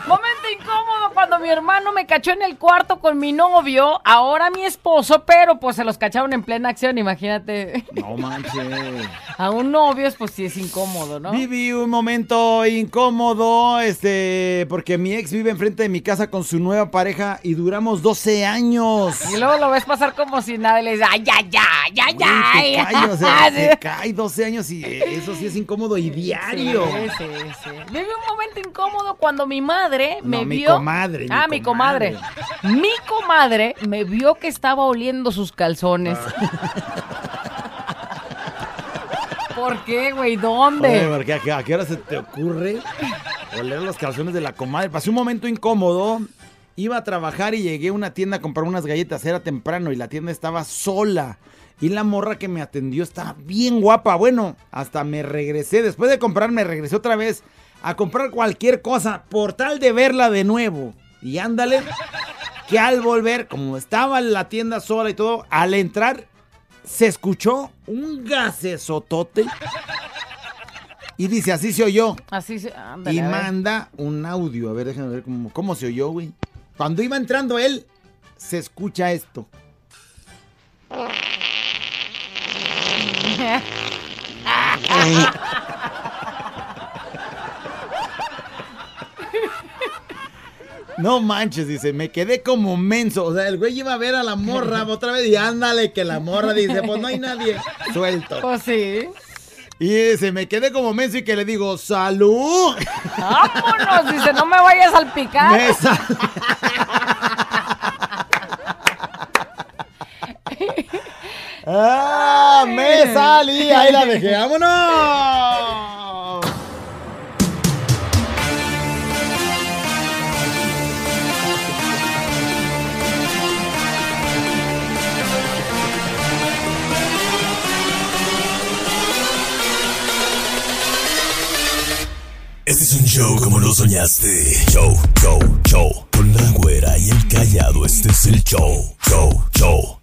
Momento incómodo cuando mi hermano me cachó en el cuarto con mi novio, ahora mi esposo, pero pues se los cacharon en plena acción, imagínate. No manches. A un novio, pues sí es incómodo, ¿no? Viví un momento incómodo, este, porque mi ex vive enfrente de mi casa con su nueva pareja y duramos 12 años. Y luego lo ves pasar como si nada y le dices, ay, ay, ay, ay, Güey, ay. te cae, o sea, [laughs] te cae 12 años y eso sí es incómodo y diario. Sí, sí, sí. Un momento incómodo cuando mi madre me No, mi vio. comadre, mi ah, mi comadre. Mi comadre me vio que estaba oliendo sus calzones. [laughs] ¿Por qué, güey? ¿Dónde? Oye, porque a, qué- a qué hora se te ocurre oler los calzones de la comadre? Pasé un momento incómodo. Iba a trabajar y llegué a una tienda a comprar unas galletas. Era temprano y la tienda estaba sola. Y la morra que me atendió estaba bien guapa. Bueno, hasta me regresé. Después de comprar, me regresé otra vez a comprar cualquier cosa por tal de verla de nuevo. Y ándale, que al volver, como estaba la tienda sola y todo, al entrar se escuchó un gasesotote. Y dice, así se oyó. Así se. ándale, Y manda un audio. A ver, déjame ver cómo, cómo se oyó, güey. Cuando iba entrando él, se escucha esto. No manches, dice, me quedé como menso. O sea, el güey iba a ver a la morra [laughs] otra vez y ándale, que la morra dice, pues no hay nadie. Suelto. Pues sí. Y dice, me quedé como menso y que le digo, ¡salud! Vámonos, dice, no me vayas a salpicar. Me [laughs] ¡Ah! ¡Me salí! Ahí la dejé. [laughs] ¡Vámonos! Este es un show como lo soñaste. Show, show, show. Con la güera y el callado, este es el show. Show, show.